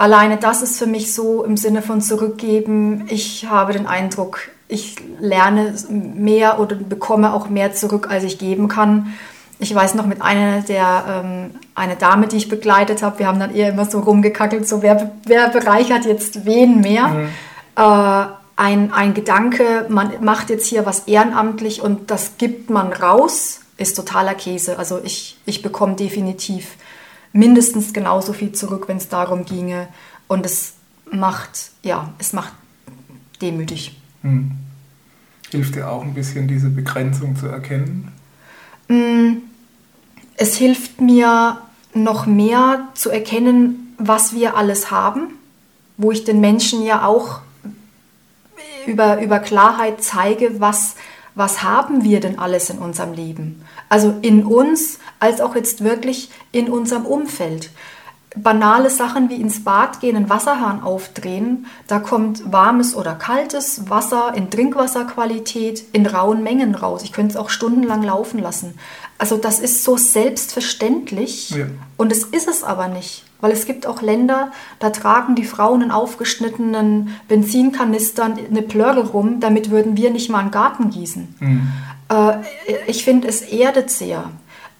Alleine das ist für mich so im Sinne von zurückgeben. Ich habe den Eindruck, ich lerne mehr oder bekomme auch mehr zurück, als ich geben kann. Ich weiß noch mit einer der, ähm, eine Dame, die ich begleitet habe, wir haben dann eher immer so rumgekackelt, so wer, wer bereichert jetzt wen mehr. Mhm. Äh, ein, ein Gedanke, man macht jetzt hier was ehrenamtlich und das gibt man raus, ist totaler Käse. Also ich, ich bekomme definitiv mindestens genauso viel zurück, wenn es darum ginge. Und es macht, ja, es macht demütig. Hm. Hilft dir auch ein bisschen, diese Begrenzung zu erkennen? Mm, es hilft mir noch mehr zu erkennen, was wir alles haben, wo ich den Menschen ja auch über, über Klarheit zeige, was, was haben wir denn alles in unserem Leben. Also in uns, als auch jetzt wirklich in unserem Umfeld banale Sachen wie ins Bad gehen, einen Wasserhahn aufdrehen, da kommt warmes oder kaltes Wasser in Trinkwasserqualität in rauen Mengen raus. Ich könnte es auch stundenlang laufen lassen. Also das ist so selbstverständlich ja. und es ist es aber nicht. Weil es gibt auch Länder, da tragen die Frauen in aufgeschnittenen Benzinkanistern eine Plörre rum, damit würden wir nicht mal einen Garten gießen. Mhm. Äh, ich finde, es erdet sehr.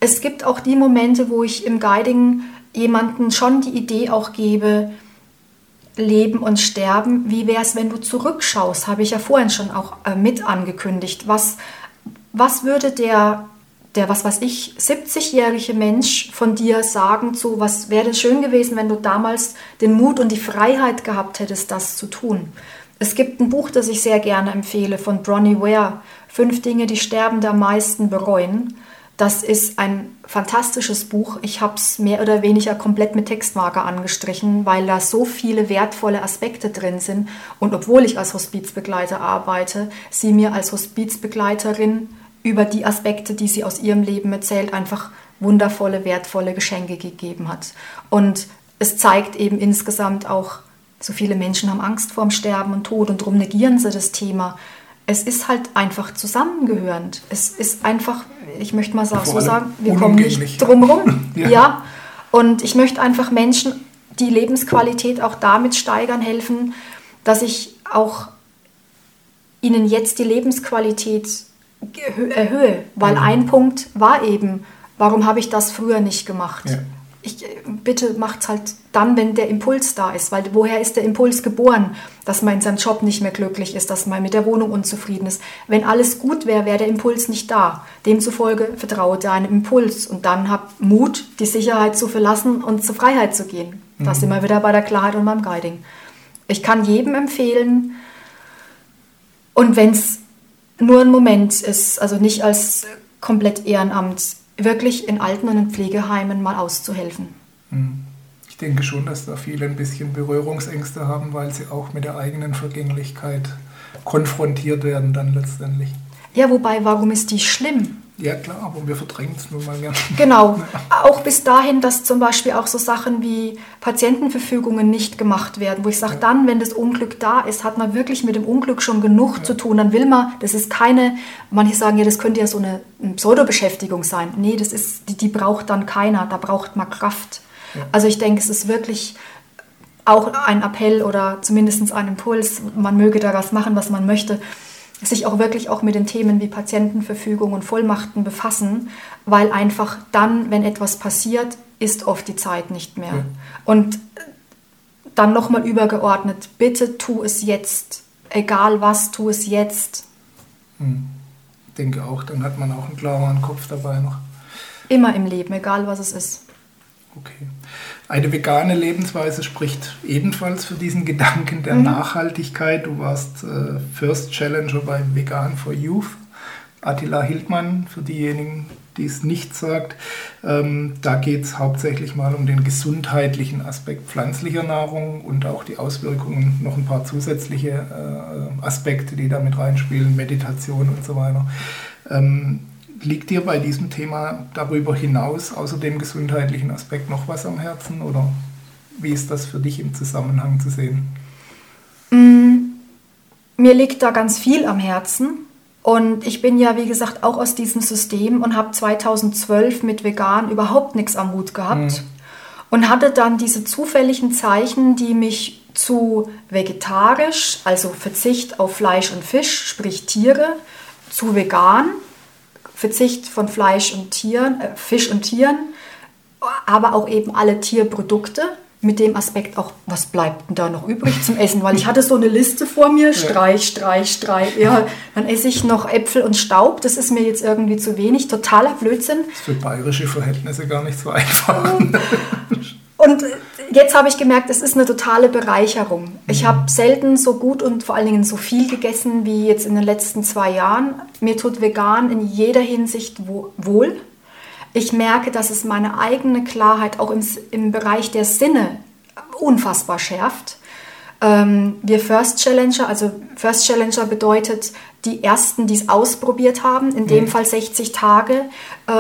Es gibt auch die Momente, wo ich im Guiding jemanden schon die Idee auch gebe, Leben und Sterben, wie wäre es, wenn du zurückschaust, habe ich ja vorhin schon auch äh, mit angekündigt. Was, was würde der, der, was weiß ich, 70-jährige Mensch von dir sagen zu, was wäre schön gewesen, wenn du damals den Mut und die Freiheit gehabt hättest, das zu tun? Es gibt ein Buch, das ich sehr gerne empfehle, von Bronnie Ware, Fünf Dinge, die Sterbende am meisten bereuen. Das ist ein fantastisches Buch. Ich habe es mehr oder weniger komplett mit Textmarker angestrichen, weil da so viele wertvolle Aspekte drin sind. Und obwohl ich als Hospizbegleiter arbeite, sie mir als Hospizbegleiterin über die Aspekte, die sie aus ihrem Leben erzählt, einfach wundervolle, wertvolle Geschenke gegeben hat. Und es zeigt eben insgesamt auch, so viele Menschen haben Angst vorm Sterben und Tod und darum negieren sie das Thema es ist halt einfach zusammengehörend. Es ist einfach, ich möchte mal so sagen, wir kommen nicht drumherum. ja. ja. Und ich möchte einfach Menschen die Lebensqualität auch damit steigern helfen, dass ich auch ihnen jetzt die Lebensqualität erhöhe. Weil mhm. ein Punkt war eben, warum habe ich das früher nicht gemacht? Ja ich, bitte macht es halt dann, wenn der Impuls da ist, weil woher ist der Impuls geboren, dass man in seinem Job nicht mehr glücklich ist, dass man mit der Wohnung unzufrieden ist. Wenn alles gut wäre, wäre der Impuls nicht da. Demzufolge vertraue deinem Impuls und dann hab Mut, die Sicherheit zu verlassen und zur Freiheit zu gehen. Mhm. Da sind wir wieder bei der Klarheit und beim Guiding. Ich kann jedem empfehlen, und wenn es nur ein Moment ist, also nicht als komplett Ehrenamt, wirklich in Alten- und in Pflegeheimen mal auszuhelfen. Hm. Ich denke schon, dass da viele ein bisschen Berührungsängste haben, weil sie auch mit der eigenen Vergänglichkeit konfrontiert werden dann letztendlich. Ja, wobei, warum ist die schlimm? Ja klar, aber wir verdrängen es nun mal gerne. Genau. Auch bis dahin, dass zum Beispiel auch so Sachen wie Patientenverfügungen nicht gemacht werden, wo ich sage, ja. dann, wenn das Unglück da ist, hat man wirklich mit dem Unglück schon genug ja. zu tun. Dann will man, das ist keine, manche sagen ja, das könnte ja so eine, eine Pseudobeschäftigung sein. Nee, das ist, die, die, braucht dann keiner, da braucht man Kraft. Ja. Also ich denke, es ist wirklich auch ein Appell oder zumindest ein Impuls, man möge da was machen, was man möchte sich auch wirklich auch mit den Themen wie Patientenverfügung und Vollmachten befassen, weil einfach dann, wenn etwas passiert, ist oft die Zeit nicht mehr. Ja. Und dann nochmal übergeordnet, bitte tu es jetzt, egal was, tu es jetzt. Hm. Ich denke auch, dann hat man auch einen klaren Kopf dabei noch. Immer im Leben, egal was es ist. Okay. Eine vegane Lebensweise spricht ebenfalls für diesen Gedanken der mhm. Nachhaltigkeit. Du warst äh, First Challenger bei Vegan for Youth. Attila Hildmann, für diejenigen, die es nicht sagt. Ähm, da geht es hauptsächlich mal um den gesundheitlichen Aspekt pflanzlicher Nahrung und auch die Auswirkungen, noch ein paar zusätzliche äh, Aspekte, die da mit reinspielen, Meditation und so weiter. Ähm, liegt dir bei diesem Thema darüber hinaus, außer dem gesundheitlichen Aspekt, noch was am Herzen oder wie ist das für dich im Zusammenhang zu sehen? Mm, mir liegt da ganz viel am Herzen. Und ich bin ja, wie gesagt, auch aus diesem System und habe 2012 mit vegan überhaupt nichts am Hut gehabt. Mhm. Und hatte dann diese zufälligen Zeichen, die mich zu vegetarisch, also Verzicht auf Fleisch und Fisch, sprich Tiere, zu vegan, Verzicht von Fleisch und Tieren, äh, Fisch und Tieren, aber auch eben alle Tierprodukte mit dem Aspekt auch, was bleibt denn da noch übrig zum Essen? Weil ich hatte so eine Liste vor mir, Streich, Streich, Streich. Ja, dann esse ich noch Äpfel und Staub. Das ist mir jetzt irgendwie zu wenig. Totaler Blödsinn. Das ist für bayerische Verhältnisse gar nicht so einfach. Und jetzt habe ich gemerkt, es ist eine totale Bereicherung. Ich mhm. habe selten so gut und vor allen Dingen so viel gegessen wie jetzt in den letzten zwei Jahren. Mir tut vegan in jeder Hinsicht wohl. Ich merke, dass es meine eigene Klarheit auch im, im Bereich der Sinne unfassbar schärft. Ähm, wir First Challenger, also First Challenger bedeutet die ersten, die es ausprobiert haben, in dem mhm. Fall 60 Tage, äh,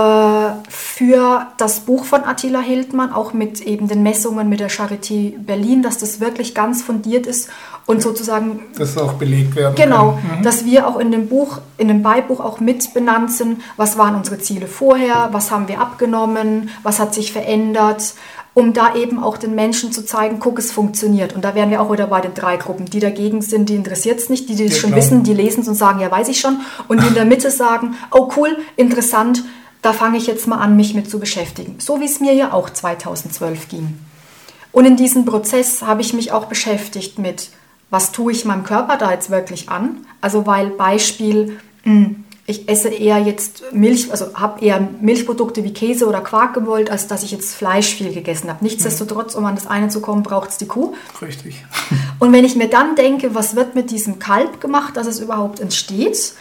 für das Buch von Attila Hildmann, auch mit eben den Messungen mit der Charité Berlin, dass das wirklich ganz fundiert ist und sozusagen. Das auch belegt werden Genau, mhm. dass wir auch in dem Buch, in dem Beibuch auch mit benannt sind, was waren unsere Ziele vorher, was haben wir abgenommen, was hat sich verändert, um da eben auch den Menschen zu zeigen, guck, es funktioniert. Und da wären wir auch wieder bei den drei Gruppen. Die dagegen sind, die interessiert es nicht, die, die es ja, schon klar. wissen, die lesen es und sagen, ja, weiß ich schon. Und die in der Mitte sagen, oh cool, interessant, da fange ich jetzt mal an, mich mit zu beschäftigen. So wie es mir ja auch 2012 ging. Und in diesem Prozess habe ich mich auch beschäftigt mit, was tue ich meinem Körper da jetzt wirklich an? Also weil Beispiel, hm, ich esse eher jetzt Milch, also habe eher Milchprodukte wie Käse oder Quark gewollt, als dass ich jetzt Fleisch viel gegessen habe. Nichtsdestotrotz, um an das eine zu kommen, braucht es die Kuh. Richtig. Und wenn ich mir dann denke, was wird mit diesem Kalb gemacht, dass es überhaupt entsteht,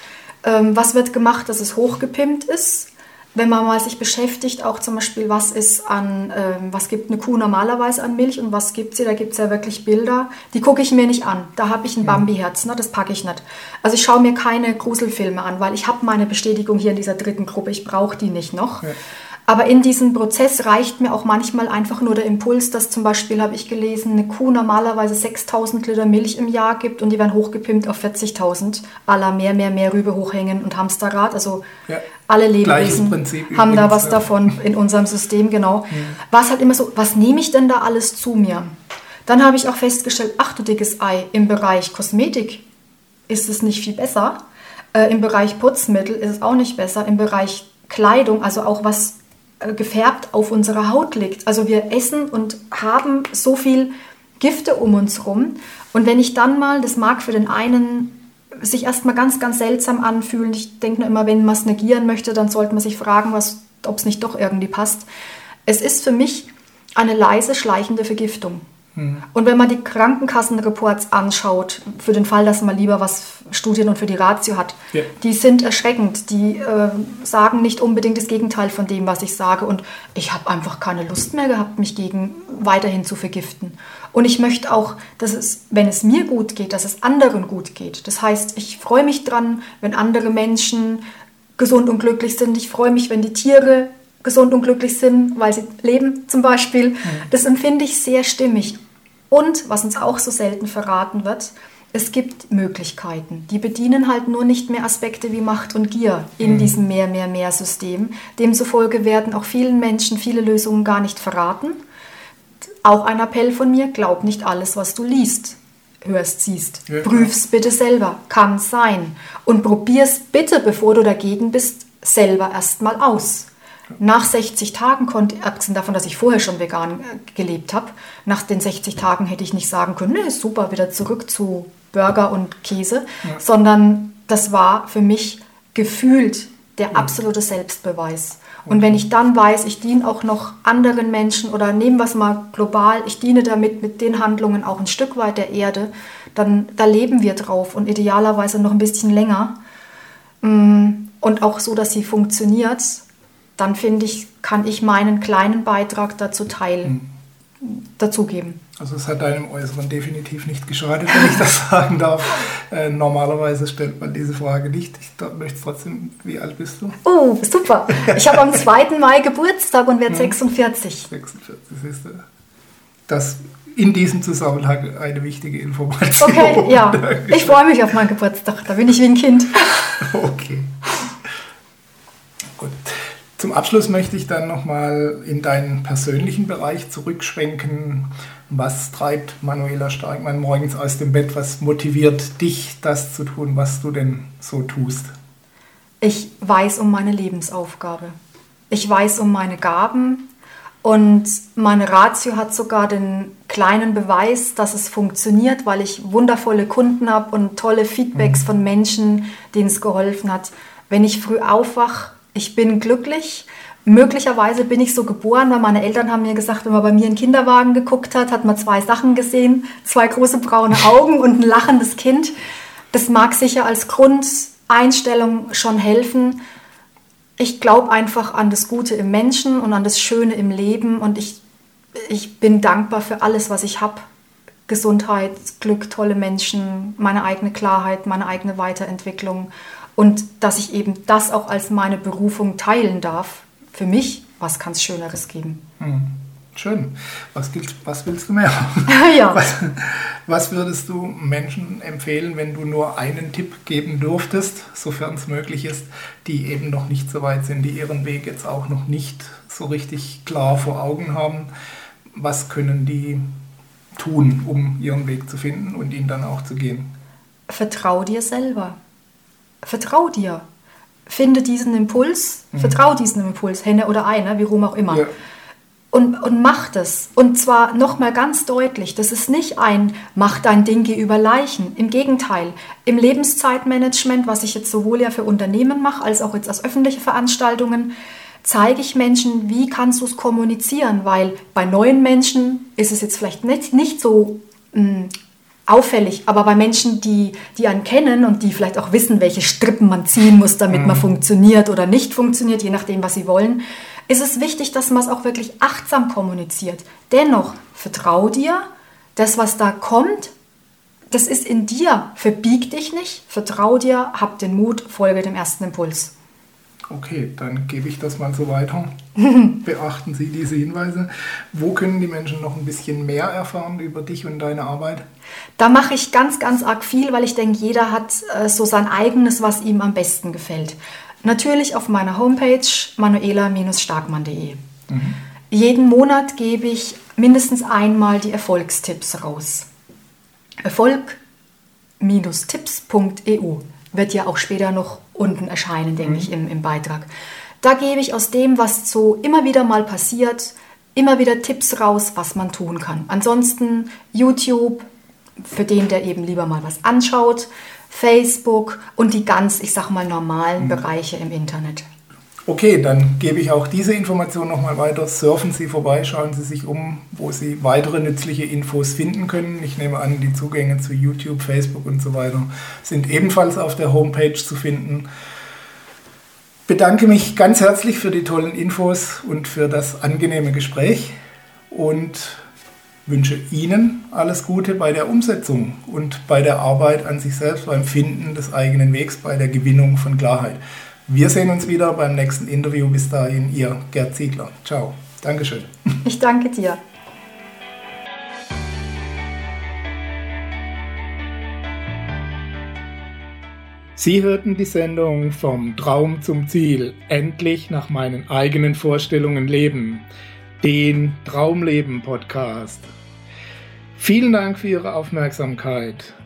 ähm, was wird gemacht, dass es hochgepimpt ist, wenn man mal sich beschäftigt, auch zum Beispiel, was ist an, äh, was gibt eine Kuh normalerweise an Milch und was gibt sie, da gibt es ja wirklich Bilder, die gucke ich mir nicht an. Da habe ich ein. Bambi-Herz, ne? das packe ich nicht. Also ich schaue mir keine Gruselfilme an, weil ich habe meine Bestätigung hier in dieser dritten Gruppe, ich brauche die nicht noch. Ja. Aber in diesem Prozess reicht mir auch manchmal einfach nur der Impuls, dass zum Beispiel, habe ich gelesen, eine Kuh normalerweise 6000 Liter Milch im Jahr gibt und die werden hochgepimpt auf 40.000. Aller mehr, mehr, mehr Rübe hochhängen und Hamsterrad. Also ja, alle Lebewesen haben da was ja. davon in unserem System, genau. Mhm. War es halt immer so, was nehme ich denn da alles zu mir? Dann habe ich auch festgestellt, ach du dickes Ei, im Bereich Kosmetik ist es nicht viel besser. Äh, Im Bereich Putzmittel ist es auch nicht besser. Im Bereich Kleidung, also auch was gefärbt auf unserer Haut liegt. Also wir essen und haben so viel Gifte um uns rum. Und wenn ich dann mal, das mag für den einen sich erstmal ganz, ganz seltsam anfühlen. Ich denke nur immer, wenn man es negieren möchte, dann sollte man sich fragen, ob es nicht doch irgendwie passt. Es ist für mich eine leise, schleichende Vergiftung. Mhm. Und wenn man die Krankenkassenreports anschaut, für den Fall, dass man lieber was Studien und für die Ratio hat, ja. die sind erschreckend. Die äh, sagen nicht unbedingt das Gegenteil von dem, was ich sage. Und ich habe einfach keine Lust mehr gehabt, mich gegen weiterhin zu vergiften. Und ich möchte auch, dass es, wenn es mir gut geht, dass es anderen gut geht. Das heißt, ich freue mich dran, wenn andere Menschen gesund und glücklich sind. Ich freue mich, wenn die Tiere gesund und glücklich sind, weil sie leben zum Beispiel. Mhm. Das empfinde ich sehr stimmig. Und was uns auch so selten verraten wird, es gibt Möglichkeiten. Die bedienen halt nur nicht mehr Aspekte wie Macht und Gier in mhm. diesem Mehr, Mehr, Mehr-System. Demzufolge werden auch vielen Menschen viele Lösungen gar nicht verraten. Auch ein Appell von mir, glaub nicht alles, was du liest, hörst, siehst. Ja, Prüf's bitte selber, kann sein. Und probier's bitte, bevor du dagegen bist, selber erstmal aus. Nach 60 Tagen konnte, abgesehen davon, dass ich vorher schon vegan äh, gelebt habe, nach den 60 Tagen hätte ich nicht sagen können, nee, super, wieder zurück zu Burger und Käse, ja. sondern das war für mich gefühlt der absolute Selbstbeweis. Und wenn ich dann weiß, ich diene auch noch anderen Menschen oder nehmen wir es mal global, ich diene damit mit den Handlungen auch ein Stück weit der Erde, dann da leben wir drauf und idealerweise noch ein bisschen länger. Mm, und auch so, dass sie funktioniert, dann finde ich, kann ich meinen kleinen Beitrag dazu teilen, mhm. dazugeben. Also es hat deinem Äußeren definitiv nicht geschadet, wenn ich das sagen darf. Äh, normalerweise stellt man diese Frage nicht. Ich möchte trotzdem, wie alt bist du? Oh, super. Ich habe am 2. Mai Geburtstag und werde 46. 46, siehst du. Das in diesem Zusammenhang eine wichtige Information. Okay, ja. Ich freue mich auf meinen Geburtstag. Da bin ich wie ein Kind. Okay. Gut. Zum Abschluss möchte ich dann nochmal in deinen persönlichen Bereich zurückschwenken. Was treibt Manuela Starkmann morgens aus dem Bett? Was motiviert dich, das zu tun, was du denn so tust? Ich weiß um meine Lebensaufgabe. Ich weiß um meine Gaben und meine Ratio hat sogar den kleinen Beweis, dass es funktioniert, weil ich wundervolle Kunden habe und tolle Feedbacks mhm. von Menschen, denen es geholfen hat. Wenn ich früh aufwache, ich bin glücklich Möglicherweise bin ich so geboren, weil meine Eltern haben mir gesagt, wenn man bei mir in den Kinderwagen geguckt hat, hat man zwei Sachen gesehen, zwei große braune Augen und ein lachendes Kind. Das mag sicher als Grundeinstellung schon helfen. Ich glaube einfach an das Gute im Menschen und an das Schöne im Leben und ich, ich bin dankbar für alles, was ich habe. Gesundheit, Glück, tolle Menschen, meine eigene Klarheit, meine eigene Weiterentwicklung und dass ich eben das auch als meine Berufung teilen darf für mich, was kann es Schöneres geben? Hm. Schön. Was, gilt, was willst du mehr? ja. Was, was, würdest du Menschen empfehlen, wenn du nur einen Tipp geben dürftest, sofern es möglich ist, die eben noch nicht so weit sind, die ihren Weg jetzt auch noch nicht so richtig klar vor Augen haben? Was können die tun, um ihren Weg zu finden und ihn dann auch zu gehen? Vertrau dir selber. Vertrau dir finde diesen Impuls, mhm. vertraue diesem Impuls, Henne oder Eine, wie rum auch immer. Ja. Und, und mach das. Und zwar nochmal ganz deutlich, das ist nicht ein Mach dein Ding, geh über Leichen. Im Gegenteil, im Lebenszeitmanagement, was ich jetzt sowohl ja für Unternehmen mache, als auch jetzt als öffentliche Veranstaltungen, zeige ich Menschen, wie kannst du es kommunizieren, weil bei neuen Menschen ist es jetzt vielleicht nicht, nicht so mh, mm, auffällig. Aber bei Menschen, die, die einen kennen und die vielleicht auch wissen, welche Strippen man ziehen muss, damit mhm. man funktioniert oder nicht funktioniert, je nachdem, was sie wollen, ist es wichtig, dass man es auch wirklich achtsam kommuniziert. Dennoch, vertrau dir, das, was da kommt, das ist in dir. Verbieg dich nicht, vertrau dir, hab den Mut, folge dem ersten Impuls. Okay, dann gebe ich das mal so weiter. Beachten Sie diese Hinweise. Wo können die Menschen noch ein bisschen mehr erfahren über dich und deine Arbeit? Da mache ich ganz, ganz arg viel, weil ich denke, jeder hat äh, so sein eigenes, was ihm am besten gefällt. Natürlich auf meiner Homepage manuela-starkmann.de. Mhm. Jeden Monat gebe ich mindestens einmal die Erfolgstipps raus. Erfolg-tipps.eu wird ja auch später noch unten erscheinen, denke mhm. ich, im, im Beitrag. Da gebe ich aus dem, was so immer wieder mal passiert, immer wieder Tipps raus, was man tun kann. Ansonsten YouTube, für den, der eben lieber mal was anschaut, Facebook und die ganz, ich sag mal, normalen mhm. Bereiche im Internet. Okay, dann gebe ich auch diese Information nochmal weiter. Surfen Sie vorbei, schauen Sie sich um, wo Sie weitere nützliche Infos finden können. Ich nehme an, die Zugänge zu YouTube, Facebook und so weiter sind ebenfalls auf der Homepage zu finden. Bedanke mich ganz herzlich für die tollen Infos und für das angenehme Gespräch und wünsche Ihnen alles Gute bei der Umsetzung und bei der Arbeit an sich selbst, beim Finden des eigenen Wegs, bei der Gewinnung von Klarheit. Wir sehen uns wieder beim nächsten Interview. Bis dahin, Ihr Gerd Ziegler. Ciao. Dankeschön. Ich danke dir. Sie hörten die Sendung Vom Traum zum Ziel, endlich nach meinen eigenen Vorstellungen leben, den Traumleben Podcast. Vielen Dank für Ihre Aufmerksamkeit.